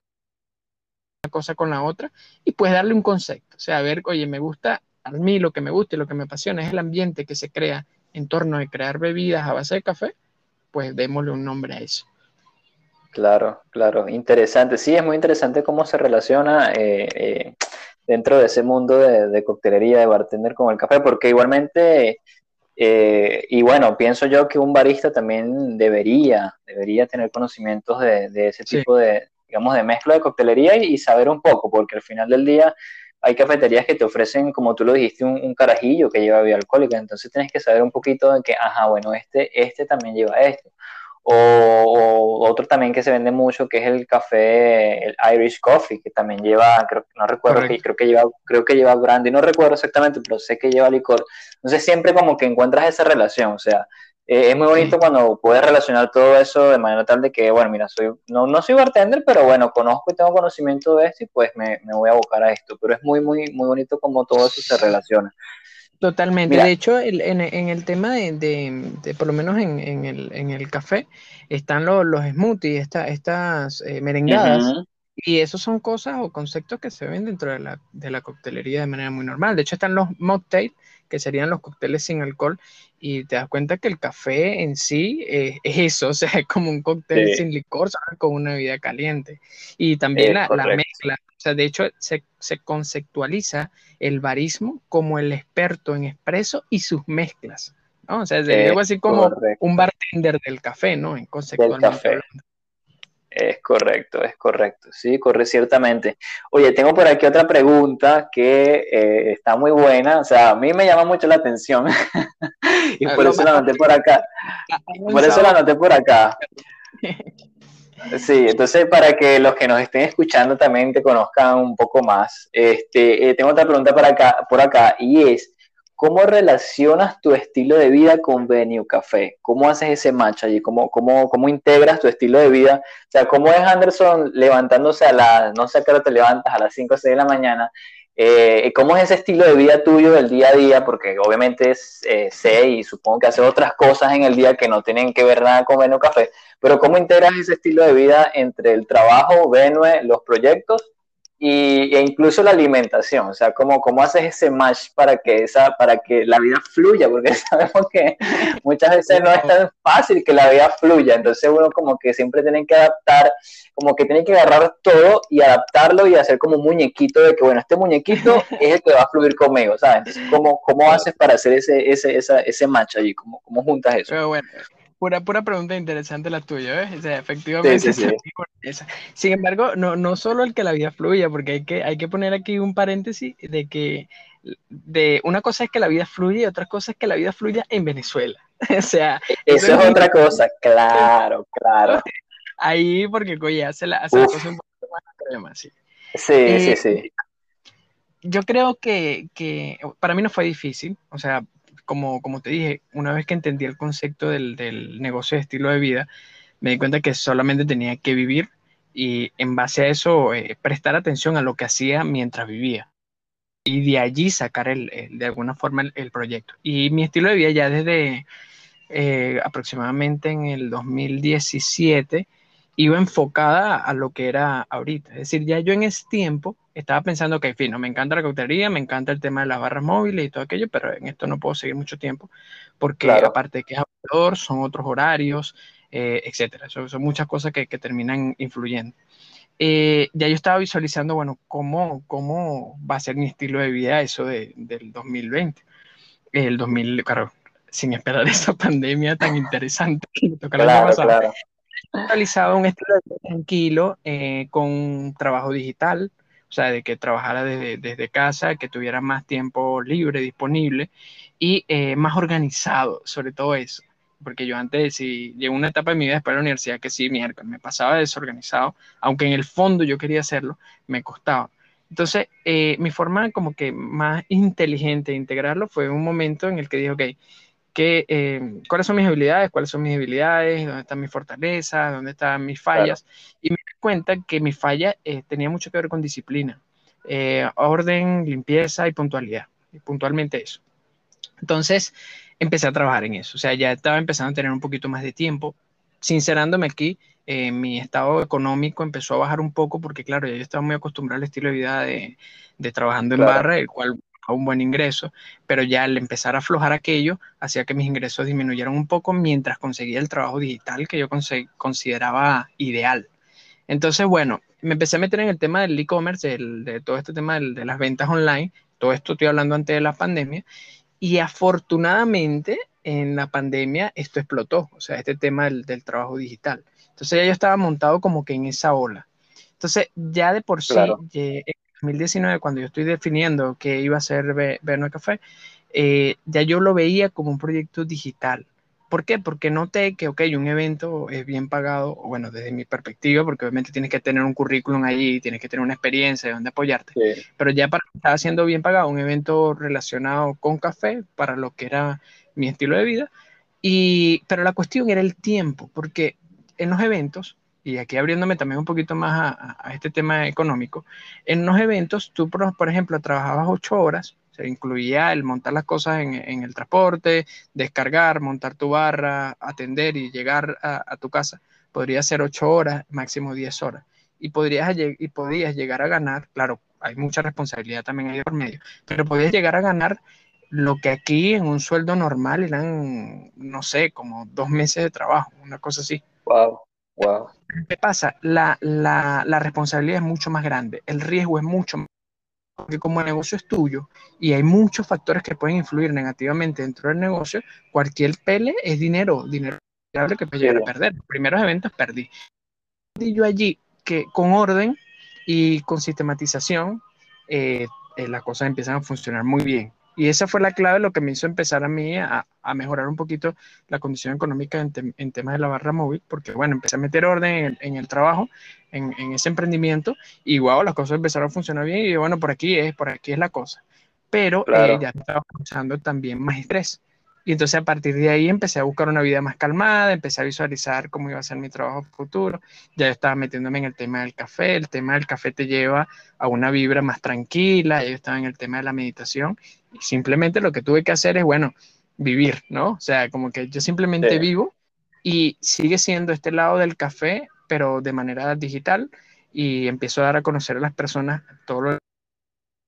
cosa con la otra y pues darle un concepto. O sea, a ver, oye, me gusta, a mí lo que me gusta y lo que me apasiona es el ambiente que se crea en torno a crear bebidas a base de café, pues démosle un nombre a eso. Claro, claro, interesante. Sí, es muy interesante cómo se relaciona eh, eh, dentro de ese mundo de, coctelería, de bartender con el café, porque igualmente, eh, y bueno, pienso yo que un barista también debería, debería tener conocimientos de, ese tipo de, digamos, de mezcla de coctelería y, saber un poco, porque al final del día hay cafeterías que te ofrecen, como tú lo dijiste, un, un, carajillo que lleva bebida alcohólica, entonces tienes que saber un poquito de que, ajá, bueno, este, este también lleva esto. O, otro también que se vende mucho, que es el café, el Irish Coffee, que también lleva, creo, no recuerdo, que, creo que lleva, creo que lleva brandy, no recuerdo exactamente, pero sé que lleva licor. Entonces siempre como que encuentras esa relación, o sea, eh, es muy bonito cuando puedes relacionar todo eso de manera tal de que, bueno, mira, soy, no, no soy bartender, pero bueno, conozco y tengo conocimiento de esto y pues me, me voy a abocar a esto. Pero es muy, muy, muy bonito como todo eso se relaciona. Totalmente. de hecho, en, el tema de, por lo menos en, el, café, están los, los smoothies, estas eh, merengadas. Y esos son cosas o conceptos que se ven dentro de la, de la coctelería de manera muy normal. De hecho, están los mocktails, que serían los cócteles sin alcohol, y te das cuenta que el café en sí es eso, o sea, es como un cóctel sin licor, con una bebida caliente. Y también la, la, mezcla, o sea, de hecho, se, se, conceptualiza el barismo como el experto en expreso y sus mezclas, ¿no? O sea, es algo así como un bartender del café, ¿no? En conceptualmente Es correcto, es correcto, sí, corre ciertamente. Oye, tengo por aquí otra pregunta que eh, está muy buena, o sea, a mí me llama mucho la atención y por eso la anoté por acá. Por eso la anoté por acá. Sí, entonces para que los que nos estén escuchando también te conozcan un poco más, este, eh, tengo otra pregunta para acá, por acá y es, ¿cómo relacionas tu estilo de vida con Venue Café? ¿Cómo haces ese match allí? ¿Cómo, cómo, cómo integras tu estilo de vida? O sea, ¿cómo es Anderson levantándose a las, no sé a qué hora te levantas, a las 5 o 6 de la mañana eh, ¿Cómo es ese estilo de vida tuyo del día a día? Porque obviamente eh, sé y supongo que haces otras cosas en el día que no tienen que ver nada con Venue Café, pero ¿cómo integras ese estilo de vida entre el trabajo, Venue, los proyectos y, e incluso la alimentación, o sea, cómo, cómo haces ese match para que, esa, para que la vida fluya, porque sabemos que muchas veces no es tan fácil que la vida fluya, entonces uno como que siempre tiene que adaptar, como que tiene que agarrar todo y adaptarlo y hacer como un muñequito de que, bueno, este muñequito es el que va a fluir conmigo, ¿sabes? Entonces, ¿cómo, cómo haces para hacer ese, ese, esa, ese match allí? ¿Cómo, ¿Cómo juntas eso? Pero bueno, Pura, pura pregunta interesante la tuya, ¿ves? O sea, efectivamente. Sin embargo, no, no solo el que la vida fluya, porque hay que, hay que poner aquí un paréntesis de que de una cosa es que la vida fluye y otra cosa es que la vida fluya en Venezuela. o sea, eso, es otra cosa, claro, claro. Ahí, porque oye, hace la, hace cosa un poco más extrema, sí. Sí, sí, sí. Yo creo que, que para mí no fue difícil, o sea, como, como te dije, una vez que entendí el concepto del, del negocio de estilo de vida, me di cuenta que solamente tenía que vivir y en base a eso eh, prestar atención a lo que hacía mientras vivía y de allí sacar el, de alguna forma el, proyecto. Y mi estilo de vida ya desde eh, aproximadamente en el 2017 iba enfocada a lo que era ahorita. Es decir, ya yo en ese tiempo estaba pensando que, en fin, me encanta la cautería, me encanta el tema de las barras móviles y todo aquello, pero en esto no puedo seguir mucho tiempo, porque aparte de que es aburridor, son otros horarios, eh, etcétera. Son, muchas cosas que, terminan influyendo. Eh, ya yo estaba visualizando, bueno, cómo, cómo va a ser mi estilo de vida eso de, del 2020. El 2000, claro, sin esperar esa pandemia tan interesante que me tocó claro, claro. Realizado un estilo tranquilo, eh, con trabajo digital, o sea, de que trabajara desde, desde casa, que tuviera más tiempo libre, disponible y eh, más organizado, sobre todo eso. Porque yo antes, si llegó una etapa de mi vida después de la universidad que sí, miércoles, me pasaba desorganizado, aunque en el fondo yo quería hacerlo, me costaba. Entonces, eh, mi forma como que más inteligente de integrarlo fue un momento en el que dije, ok, que, eh, ¿cuáles son mis habilidades? ¿Cuáles son mis habilidades? ¿Dónde están mis fortalezas? ¿Dónde están mis fallas? Y me cuenta que mi falla eh, tenía mucho que ver con disciplina, eh, orden, limpieza y puntualidad, y puntualmente eso. Entonces empecé a trabajar en eso, o sea, ya estaba empezando a tener un poquito más de tiempo. Sincerándome aquí, eh, mi estado económico empezó a bajar un poco porque, claro, ya yo estaba muy acostumbrado al estilo de vida de, de trabajando en barra, el cual a un buen ingreso, pero ya al empezar a aflojar aquello, hacía que mis ingresos disminuyeran un poco mientras conseguía el trabajo digital que yo consideraba ideal. Entonces, bueno, me empecé a meter en el tema del e-commerce, de todo este tema de, las ventas online. Todo esto estoy hablando antes de la pandemia. Y afortunadamente en la pandemia esto explotó, o sea, este tema del, trabajo digital. Entonces ya yo estaba montado como que en esa ola. Entonces ya de por sí, en 2019, cuando yo estoy definiendo qué iba a ser Berno Café, eh, ya yo lo veía como un proyecto digital. ¿Por qué? Porque noté que, ok, un evento es bien pagado, bueno, desde mi perspectiva, porque obviamente tienes que tener un currículum allí, tienes que tener una experiencia de donde apoyarte, pero ya para estaba siendo bien pagado un evento relacionado con café, para lo que era mi estilo de vida, y, pero la cuestión era el tiempo, porque en los eventos, y aquí abriéndome también un poquito más a, este tema económico, en los eventos tú, por, por ejemplo, trabajabas ocho horas, incluía el montar las cosas en, el transporte, descargar, montar tu barra, atender y llegar a, tu casa. Podría ser 8 horas, máximo 10 horas. Y, podrías, y podías llegar a ganar, claro, hay mucha responsabilidad también ahí por medio, pero podías llegar a ganar lo que aquí en un sueldo normal eran, no sé, como dos meses de trabajo, una cosa así. Wow, wow. ¿Qué pasa? La, la, la responsabilidad es mucho más grande, el riesgo es mucho más porque como el negocio es tuyo y hay muchos factores que pueden influir negativamente dentro del negocio, cualquier pele es dinero, dinero que puedes llegar a perder. Los primeros eventos perdí. Y yo allí que con orden y con sistematización eh, eh, las cosas empiezan a funcionar muy bien. Y esa fue la clave, lo que me hizo empezar a mí a, mejorar un poquito la condición económica en, temas de la barra móvil, porque bueno, empecé a meter orden en, el trabajo, en, ese emprendimiento, y wow, las cosas empezaron a funcionar bien, y bueno, por aquí es, por aquí es la cosa. Pero eh, ya estaba causando también más estrés. Y entonces a partir de ahí empecé a buscar una vida más calmada, empecé a visualizar cómo iba a ser mi trabajo futuro. Ya estaba metiéndome en el tema del café. El tema del café te lleva a una vibra más tranquila. Yo estaba en el tema de la meditación. Y simplemente lo que tuve que hacer es, bueno, vivir, ¿no? O sea, como que yo simplemente vivo y sigue siendo este lado del café, pero de manera digital y empiezo a dar a conocer a las personas todo lo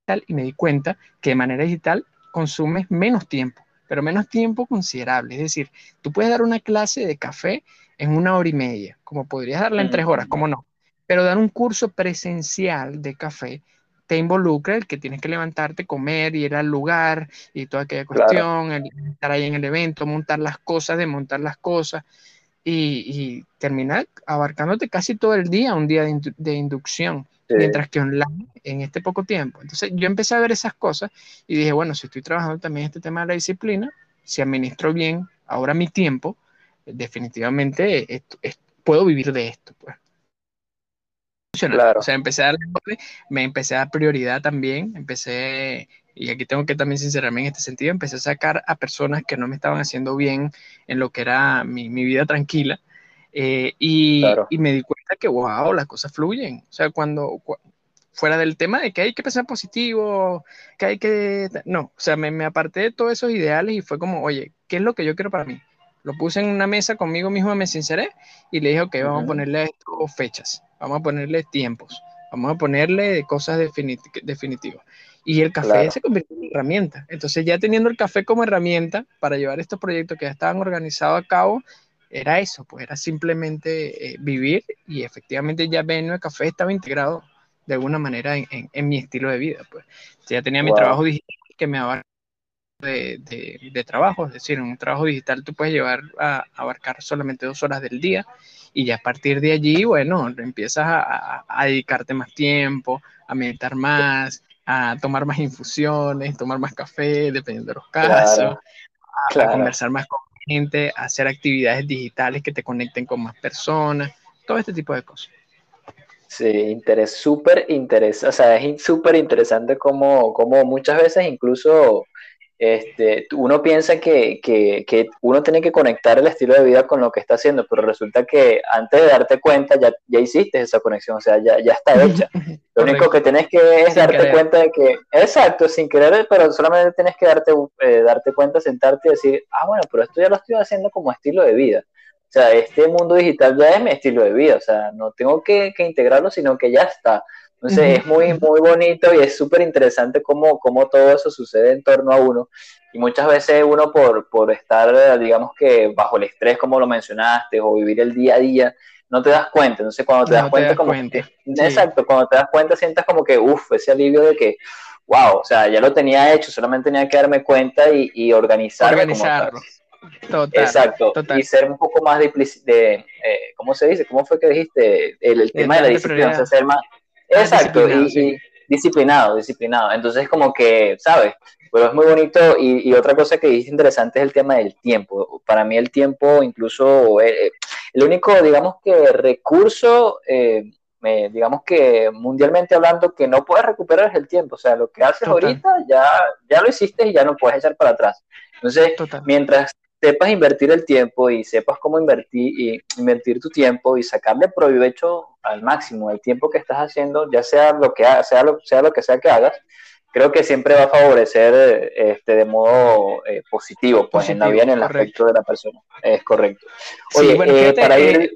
digital y me di cuenta que de manera digital consumes menos tiempo, pero menos tiempo considerable. Es decir, tú puedes dar una clase de café en una hora y media, como podrías darla en tres horas, ¿cómo no? Pero dar un curso presencial de café te involucra el que tienes que levantarte, comer, ir al lugar y toda aquella cuestión, estar ahí en el evento, montar las cosas, desmontar las cosas y, terminar abarcándote casi todo el día, un día de, inducción, mientras que online en este poco tiempo. Entonces yo empecé a ver esas cosas y dije, bueno, si estoy trabajando también este tema de la disciplina, si administro bien ahora mi tiempo, definitivamente puedo vivir de esto. Pues. O sea, empecé a darle, me empecé a dar prioridad también, empecé, y aquí tengo que también sincerarme en este sentido, empecé a sacar a personas que no me estaban haciendo bien en lo que era mi, vida tranquila, eh, y, me di cuenta que, wow, las cosas fluyen. O sea, cuando, fuera del tema de que hay que pensar positivo, que hay que, no, o sea, me, me aparté de todos esos ideales y fue como, oye, ¿qué es lo que yo quiero para mí? Lo puse en una mesa conmigo mismo, me sinceré y le dije, ok, vamos a ponerle esto fechas, vamos a ponerle tiempos, vamos a ponerle cosas definitivas. Y el café se convirtió en herramienta. Entonces ya teniendo el café como herramienta para llevar estos proyectos que ya estaban organizados a cabo, era eso, pues era simplemente eh, vivir y efectivamente ya Venue Café estaba integrado de alguna manera en, mi estilo de vida. Pues ya tenía mi trabajo digital que me abarcaba de, trabajo, es decir, en un trabajo digital tú puedes llevar a, abarcar solamente dos horas del día y ya a partir de allí, bueno, empiezas a, dedicarte más tiempo, a meditar más, a tomar más infusiones, tomar más café, dependiendo de los casos, a, conversar más con gente, a hacer actividades digitales que te conecten con más personas, todo este tipo de cosas. Sí, interés, súper interesante, o sea, es súper interesante como, como muchas veces incluso este, uno piensa que, que, uno tiene que conectar el estilo de vida con lo que está haciendo, pero resulta que antes de darte cuenta ya, ya hiciste esa conexión, o sea, ya, ya está hecha. Lo único que tienes que es darte cuenta de que, exacto, sin querer, pero solamente tienes que darte, eh, darte cuenta, sentarte y decir, ah, bueno, pero esto ya lo estoy haciendo como estilo de vida. O sea, este mundo digital ya es mi estilo de vida, o sea, no tengo que, que integrarlo, sino que ya está. Entonces es muy, muy bonito y es súper interesante cómo, cómo, todo eso sucede en torno a uno. Y muchas veces uno por, por estar, digamos que bajo el estrés, como lo mencionaste, o vivir el día a día, no te das cuenta. Entonces cuando te das cuenta, como exacto, cuando te das cuenta sientas como que, uff, ese alivio de que, wow, o sea, ya lo tenía hecho, solamente tenía que darme cuenta y, y organizarme. Organizarlo. Total, Exacto. Y ser un poco más de, de eh, ¿cómo se dice? ¿Cómo fue que dijiste? El, tema de la disciplina, o sea, ser más, Exacto, y, disciplinado, disciplinado. Entonces, como que, ¿sabes? Pero es muy bonito. Y, otra cosa que dice interesante es el tema del tiempo. Para mí, el tiempo, incluso, eh, eh, el único, digamos que, recurso, eh, digamos que mundialmente hablando, que no puedes recuperar es el tiempo. O sea, lo que haces ahorita ya, ya lo hiciste y ya no puedes echar para atrás. Entonces, mientras sepas invertir el tiempo y sepas cómo invertir, y invertir tu tiempo y sacarle provecho al máximo el tiempo que estás haciendo, ya sea lo que sea lo, sea lo que sea que hagas, creo que siempre va a favorecer este, de modo eh, positivo, pues en la vida en el aspecto de la persona. Es correcto. Oye, eh, para ir...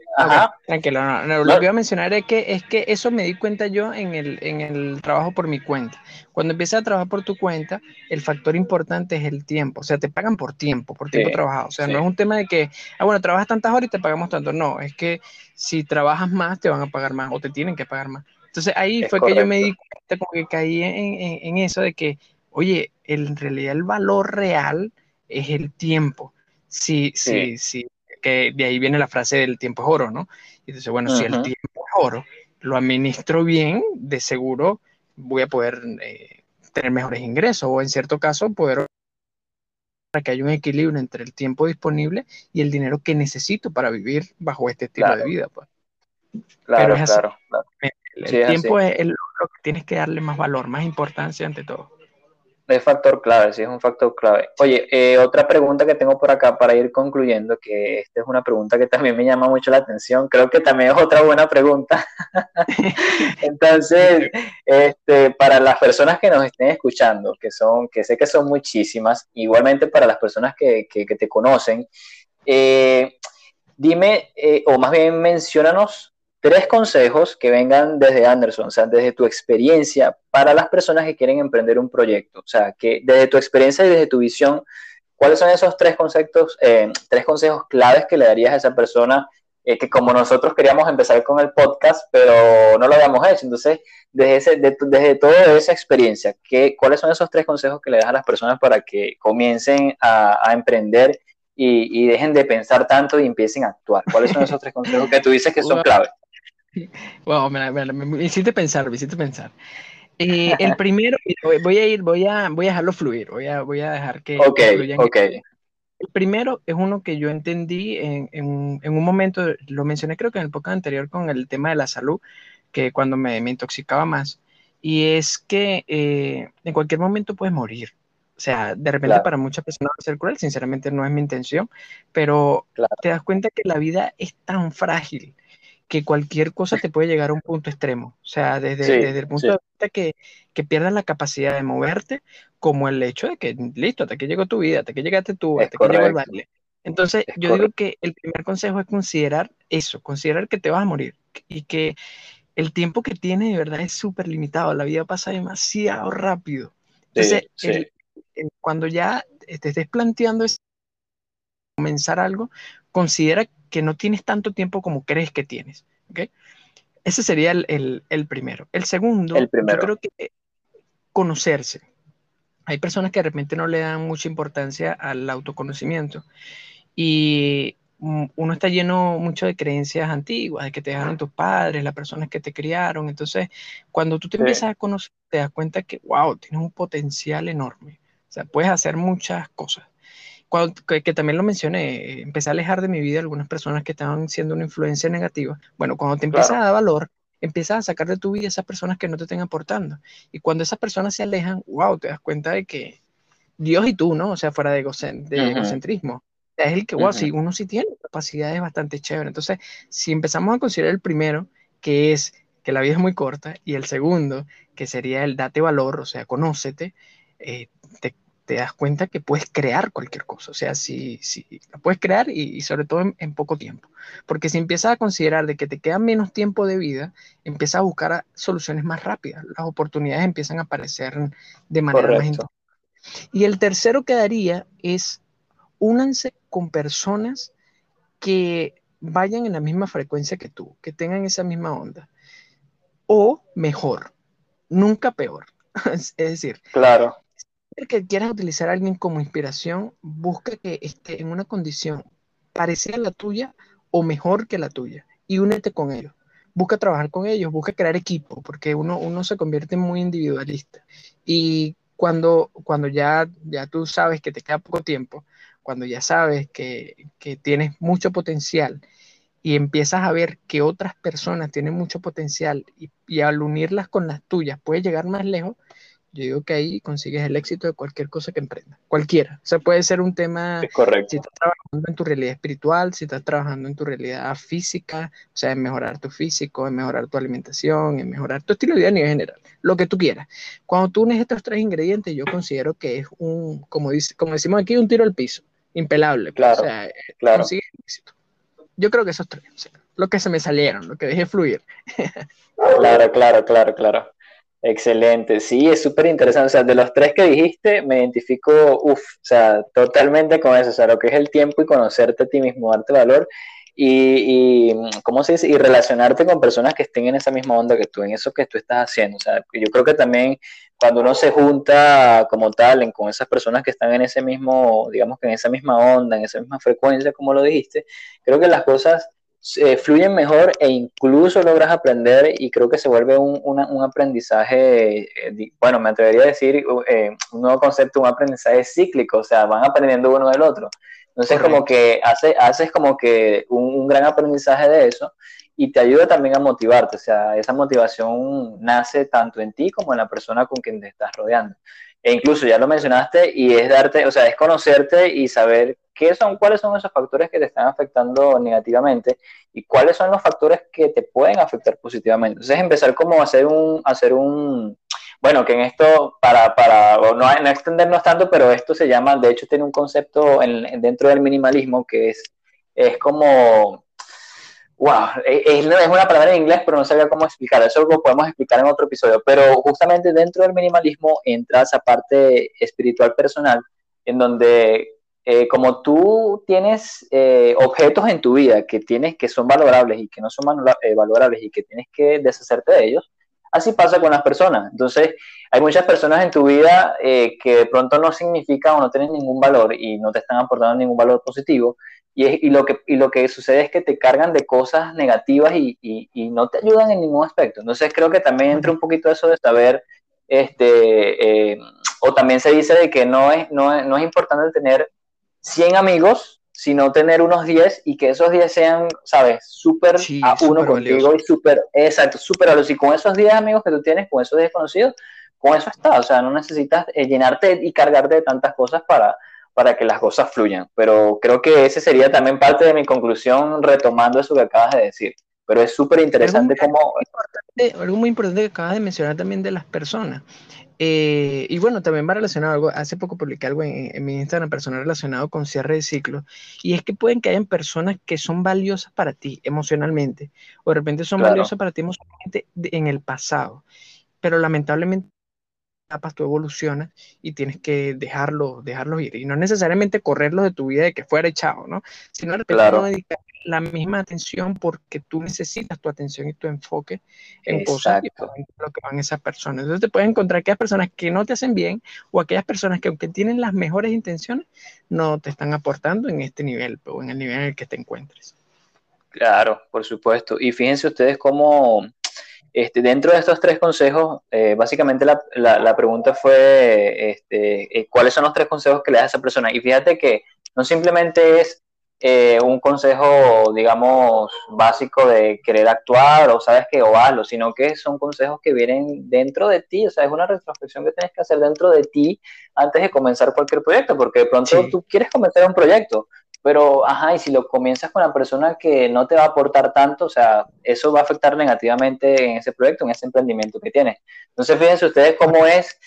tranquilo, lo que iba a mencionar es que, es que eso me di cuenta yo en el, en el trabajo por mi cuenta. Cuando empiezas a trabajar por tu cuenta, el factor importante es el tiempo. O sea, te pagan por tiempo, por tiempo trabajado. O sea, no es un tema de que, ah, bueno, trabajas tantas horas y te pagamos tanto. No, es que si trabajas más, te van a pagar más o te tienen que pagar más. Entonces ahí fue que yo me di cuenta, como que caí en, eso de que, oye, en realidad el valor real es el tiempo. Sí, sí, sí, que de ahí viene la frase del tiempo es oro, ¿no? Y entonces, bueno, si el tiempo es oro, lo administro bien, de seguro voy a poder eh, tener mejores ingresos o en cierto caso poder para que haya un equilibrio entre el tiempo disponible y el dinero que necesito para vivir bajo este estilo de vida. Pues. Claro, claro, claro. El tiempo es, lo que tienes que darle más valor, más importancia ante todo. Es factor clave, sí, es un factor clave. Oye, eh, otra pregunta que tengo por acá para ir concluyendo, que esta es una pregunta que también me llama mucho la atención, creo que también es otra buena pregunta. Entonces, este, para las personas que nos estén escuchando, que son, que sé que son muchísimas, igualmente para las personas que, que, te conocen, eh, dime, eh, o más bien menciónanos tres consejos que vengan desde Anderson, o sea, desde tu experiencia para las personas que quieren emprender un proyecto. O sea, que desde tu experiencia y desde tu visión, ¿cuáles son esos tres conceptos, eh, tres consejos claves que le darías a esa persona eh, que como nosotros queríamos empezar con el podcast, pero no lo habíamos hecho? Entonces, desde, ese, desde toda esa experiencia, ¿qué, ¿cuáles son esos tres consejos que le das a las personas para que comiencen a, a emprender y, y, dejen de pensar tanto y empiecen a actuar? ¿Cuáles son esos tres consejos que tú dices que son claves? Wow, me, me, me, hiciste pensar, me hiciste pensar. Eh, el primero, voy a ir, voy a, voy a dejarlo fluir, voy a, voy a dejar que. Ok, ok. El primero es uno que yo entendí en, en, en, un momento, lo mencioné creo que en el podcast anterior con el tema de la salud, que cuando me, me intoxicaba más, y es que eh, en cualquier momento puedes morir. O sea, de repente claro. para muchas personas va a ser cruel, sinceramente no es mi intención, pero claro. te das cuenta que la vida es tan frágil que cualquier cosa te puede llegar a un punto extremo. O sea, desde, sí, desde el punto sí. de vista que, que, pierdas la capacidad de moverte, como el hecho de que, listo, hasta que llegó tu vida, hasta que llegaste tú, es hasta que llegó el baile. Entonces, es yo correcto. digo que el primer consejo es considerar eso, considerar que te vas a morir y que el tiempo que tienes de verdad es súper limitado, la vida pasa demasiado rápido. Entonces, sí, el, el, cuando ya te estés planteando comenzar algo, considera que no tienes tanto tiempo como crees que tienes. ¿okay? Ese sería el, el, el, primero. El segundo, el primero, yo creo que conocerse. Hay personas que de repente no le dan mucha importancia al autoconocimiento y uno está lleno mucho de creencias antiguas, de que te dejaron tus padres, las personas que te criaron. Entonces, cuando tú te sí. empiezas a conocer, te das cuenta que, wow, tienes un potencial enorme. O sea, puedes hacer muchas cosas cuando, que, que, también lo mencioné, empecé a alejar de mi vida algunas personas que estaban siendo una influencia negativa. Bueno, cuando te empiezas claro. a dar valor, empiezas a sacar de tu vida esas personas que no te estén aportando. Y cuando esas personas se alejan, wow, te das cuenta de que Dios y tú, ¿no? O sea, fuera de, egocent de uh -huh. egocentrismo. Es el que, wow, uh -huh. si uno sí tiene capacidades bastante chévere. Entonces, si empezamos a considerar el primero, que es que la vida es muy corta, y el segundo, que sería el date valor, o sea, conócete, eh, te, te das cuenta que puedes crear cualquier cosa. O sea, si, si la puedes crear y, y sobre todo en, en, poco tiempo. Porque si empiezas a considerar de que te queda menos tiempo de vida, empiezas a buscar soluciones más rápidas. Las oportunidades empiezan a aparecer de manera Correcto. más Y el tercero que daría es únanse con personas que vayan en la misma frecuencia que tú, que tengan esa misma onda. O mejor, nunca peor. es decir, claro que quieras utilizar a alguien como inspiración, busca que esté en una condición parecida a la tuya o mejor que la tuya y únete con ellos. Busca trabajar con ellos, busca crear equipo, porque uno, uno se convierte muy individualista. Y cuando, cuando ya, ya tú sabes que te queda poco tiempo, cuando ya sabes que, que tienes mucho potencial y empiezas a ver que otras personas tienen mucho potencial y, y al unirlas con las tuyas puedes llegar más lejos, yo digo que ahí consigues el éxito de cualquier cosa que emprendas, cualquiera. O sea, puede ser un tema, es correcto. si estás trabajando en tu realidad espiritual, si estás trabajando en tu realidad física, o sea, en mejorar tu físico, en mejorar tu alimentación, en mejorar tu estilo de vida a nivel general, lo que tú quieras. Cuando tú unes estos tres ingredientes, yo considero que es un, como, dice, como decimos aquí, un tiro al piso, impelable. Claro, o sea, claro. consigues el éxito. Yo creo que esos tres, o sea, lo que se me salieron, lo que dejé fluir. claro, claro, claro, claro. Excelente, sí, es súper interesante. O sea, de los tres que dijiste, me identifico, uff, o sea, totalmente con eso. O sea, lo que es el tiempo y conocerte a ti mismo, darte valor y, y, ¿cómo se dice? Y relacionarte con personas que estén en esa misma onda que tú, en eso que tú estás haciendo. O sea, yo creo que también cuando uno se junta como tal en, con esas personas que están en ese mismo, digamos que en esa misma onda, en esa misma frecuencia, como lo dijiste, creo que las cosas eh, fluyen mejor e incluso logras aprender y creo que se vuelve un, una, un aprendizaje, eh, bueno, me atrevería a decir eh, un nuevo concepto, un aprendizaje cíclico, o sea, van aprendiendo uno del otro. Entonces, Correcto. como que hace, haces como que un, un, gran aprendizaje de eso y te ayuda también a motivarte, o sea, esa motivación nace tanto en ti como en la persona con quien te estás rodeando. E incluso ya lo mencionaste y es darte, o sea, es conocerte y saber qué son, cuáles son esos factores que te están afectando negativamente y cuáles son los factores que te pueden afectar positivamente. Entonces empezar como a hacer un, hacer un, bueno, que en esto, para, para no, no extendernos tanto, pero esto se llama, de hecho tiene un concepto en, dentro del minimalismo que es, es como wow, e, es, una palabra en inglés, pero no sabía cómo explicar. Eso lo podemos explicar en otro episodio. Pero justamente dentro del minimalismo entra esa parte espiritual personal, en donde eh, como tú tienes eh, objetos en tu vida que tienes que son valorables y que no son eh, valorables y que tienes que deshacerte de ellos, así pasa con las personas. Entonces, hay muchas personas en tu vida que de pronto no significan o no tienen ningún valor y no te están aportando ningún valor positivo. Y, lo, que, lo que sucede es que te cargan de cosas negativas y, y, no te ayudan en ningún aspecto. Entonces, creo que también entra un poquito eso de saber, este, o también se dice de que no es, no no es importante tener 100 amigos, sino tener unos 10 y que esos 10 sean, ¿sabes? Súper a uno contigo y súper, exacto, súper valiosos. Y con esos 10 amigos que tú tienes, con esos 10 conocidos, con eso está. O sea, no necesitas eh, llenarte y cargarte de tantas cosas para, para que las cosas fluyan. Pero creo que ese sería también parte de mi conclusión retomando eso que acabas de decir. Pero es súper interesante cómo... Algo muy importante que acabas de mencionar también de las personas. Eh, y bueno, también va relacionado algo, hace poco publiqué algo en, mi Instagram personal relacionado con cierre de ciclo, y es que pueden que hayan personas que son valiosas para ti emocionalmente, o de repente son valiosas para ti emocionalmente en el pasado, pero lamentablemente tú evolucionas y tienes que dejarlo, dejarlos ir. Y no necesariamente correrlos de tu vida de que fuera echado, ¿no? Sino de repente no dedicar la misma atención porque tú necesitas tu atención y tu enfoque en cosas que lo que van esas personas. Entonces te puedes encontrar aquellas personas que no te hacen bien o aquellas personas que aunque tienen las mejores intenciones, no te están aportando en este nivel o en el nivel en el que te encuentres. Claro, por supuesto. Y fíjense ustedes cómo este, dentro de estos tres consejos, eh, básicamente la, la, pregunta fue, este, eh, ¿cuáles son los tres consejos que le das a esa persona? Y fíjate que no simplemente es eh, un consejo, digamos, básico de querer actuar o sabes que o hazlo, sino que son consejos que vienen dentro de ti, o sea, es una retrospección que tienes que hacer dentro de ti antes de comenzar cualquier proyecto, porque de pronto tú quieres comenzar un proyecto, pero, ajá, y si lo comienzas con una persona que no te va a aportar tanto, o sea, eso va a afectar negativamente en ese proyecto, en ese emprendimiento que tienes. Entonces, fíjense ustedes cómo es,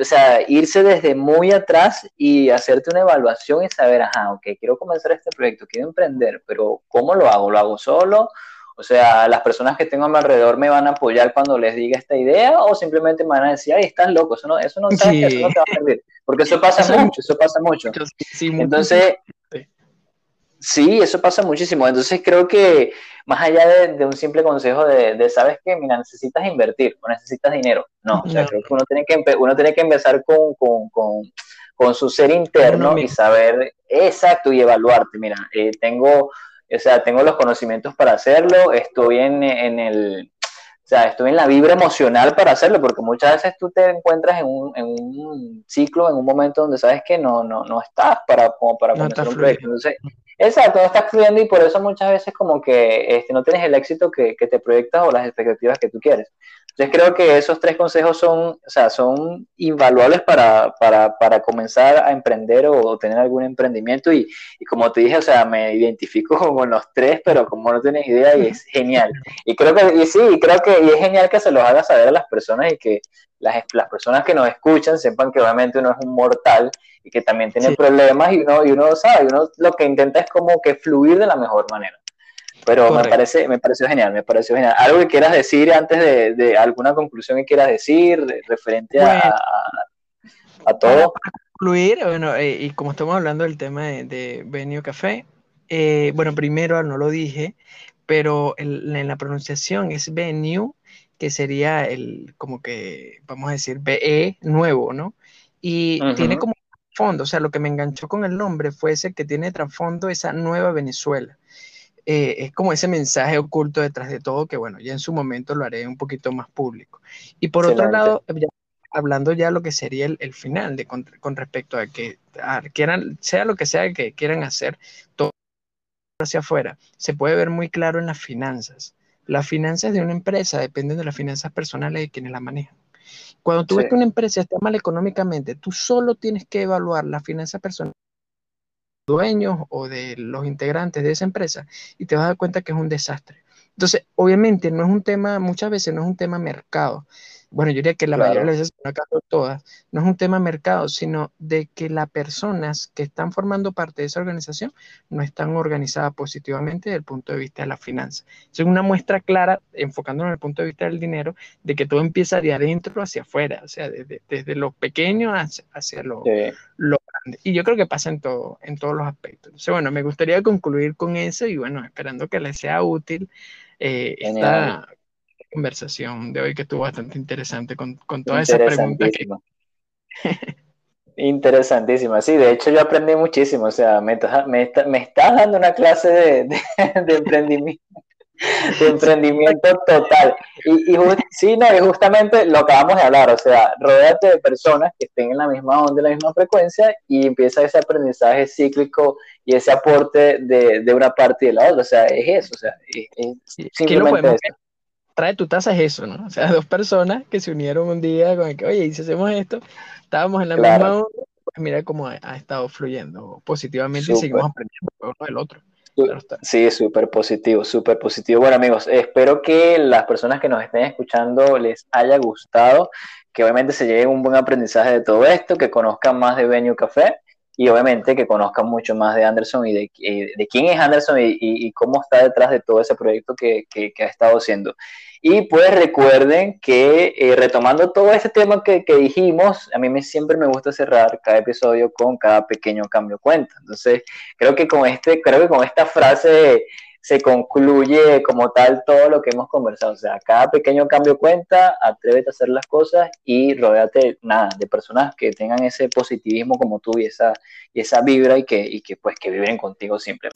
o sea, irse desde muy atrás y hacerte una evaluación y saber, ajá, ok, quiero comenzar este proyecto, quiero emprender, pero ¿cómo lo hago? ¿Lo hago solo? O sea, las personas que tengo a mi alrededor me van a apoyar cuando les diga esta idea o simplemente me van a decir, ay, estás loco, eso no, eso no, eso no te va a servir. Porque eso pasa mucho, eso pasa mucho. Entonces, Sí, eso pasa muchísimo. Entonces creo que más allá de, un simple consejo de, sabes que, mira, necesitas invertir o necesitas dinero. No, o sea, creo que uno tiene que, uno tiene que empezar con, con, con, con su ser interno y saber, exacto, y evaluarte. Mira, eh, tengo, o sea, tengo los conocimientos para hacerlo, estoy en, en el, o sea, estoy en la vibra emocional para hacerlo, porque muchas veces tú te encuentras en un, en un ciclo, en un momento donde sabes que no, no, no estás para, como para comenzar un proyecto. Entonces, Exacto, no estás fluyendo y por eso muchas veces como que este, no tienes el éxito que, te proyectas o las expectativas que tú quieres. Entonces creo que esos tres consejos son, o sea, son invaluables para, para, comenzar a emprender o, tener algún emprendimiento y, como te dije, o sea, me identifico con los tres, pero como no tienes idea y es genial. Y creo que, y sí, creo que y es genial que se los haga saber a las personas y que las, las personas que nos escuchan sepan que obviamente uno es un mortal y que también tiene problemas y uno, y uno sabe, uno lo que intenta es como que fluir de la mejor manera. Pero me parece, me pareció genial, me pareció genial. ¿Algo que quieras decir antes de, de alguna conclusión que quieras decir referente a, a, todo? Para concluir, bueno, eh, y como estamos hablando del tema de, de Benio Café, eh, bueno, primero no lo dije, pero en la pronunciación es Venue, que sería el, como que, vamos a decir, BE nuevo, ¿no? Y tiene como fondo, o sea, lo que me enganchó con el nombre fue ese que tiene trasfondo esa nueva Venezuela. Eh, es como ese mensaje oculto detrás de todo que, bueno, ya en su momento lo haré un poquito más público. Y por otro lado, hablando ya lo que sería el, final, de, con, respecto a que quieran, sea lo que sea que quieran hacer, todo hacia afuera, se puede ver muy claro en las finanzas. Las finanzas de una empresa dependen de las finanzas personales de quienes la manejan. Cuando tú ves que una empresa está mal económicamente, tú solo tienes que evaluar la finanza personal dueños o de los integrantes de esa empresa y te vas a dar cuenta que es un desastre. Entonces, obviamente no es un tema, muchas veces no es un tema mercado, bueno, yo diría que la mayoría de las veces, no todas, no es un tema de mercado, sino de que las personas que están formando parte de esa organización no están organizadas positivamente desde el punto de vista de la finanza. Es una muestra clara, enfocándonos en el punto de vista del dinero, de que todo empieza de adentro hacia afuera, o sea, desde, desde lo pequeño hacia, lo, grande. Y yo creo que pasa en, todo, en todos los aspectos. Entonces, bueno, me gustaría concluir con eso y bueno, esperando que les sea útil eh, esta conversación de hoy que estuvo bastante interesante con, con todas esas preguntas. Que... Interesantísima, sí, de hecho yo aprendí muchísimo, o sea, me, me, me estás dando una clase de, de, emprendimiento, de emprendimiento total. Y, y sí, no, y justamente lo acabamos de hablar, o sea, rodéate de personas que estén en la misma onda, en la misma frecuencia y empieza ese aprendizaje cíclico y ese aporte de, de una parte y de la otra, o sea, es eso, o sea, es, simplemente eso trae tu taza es eso, ¿no? O sea, dos personas que se unieron un día con el que, oye, y si hacemos esto, estábamos en la misma onda, pues mira cómo ha, estado fluyendo positivamente y seguimos aprendiendo uno del otro. Sí, súper positivo, súper positivo. Bueno, amigos, espero que las personas que nos estén escuchando les haya gustado, que obviamente se lleven un buen aprendizaje de todo esto, que conozcan más de Venue Café y obviamente que conozcan mucho más de Anderson y de, eh, de quién es Anderson y, cómo está detrás de todo ese proyecto que, que, ha estado haciendo. Y pues recuerden que eh, retomando todo este tema que, que, dijimos, a mí me, siempre me gusta cerrar cada episodio con cada pequeño cambio cuenta. Entonces, creo que con este, creo que con esta frase se concluye como tal todo lo que hemos conversado. O sea, cada pequeño cambio cuenta, atrévete a hacer las cosas y rodéate nada, de personas que tengan ese positivismo como tú y esa, y esa vibra y que, y que pues que viven contigo siempre.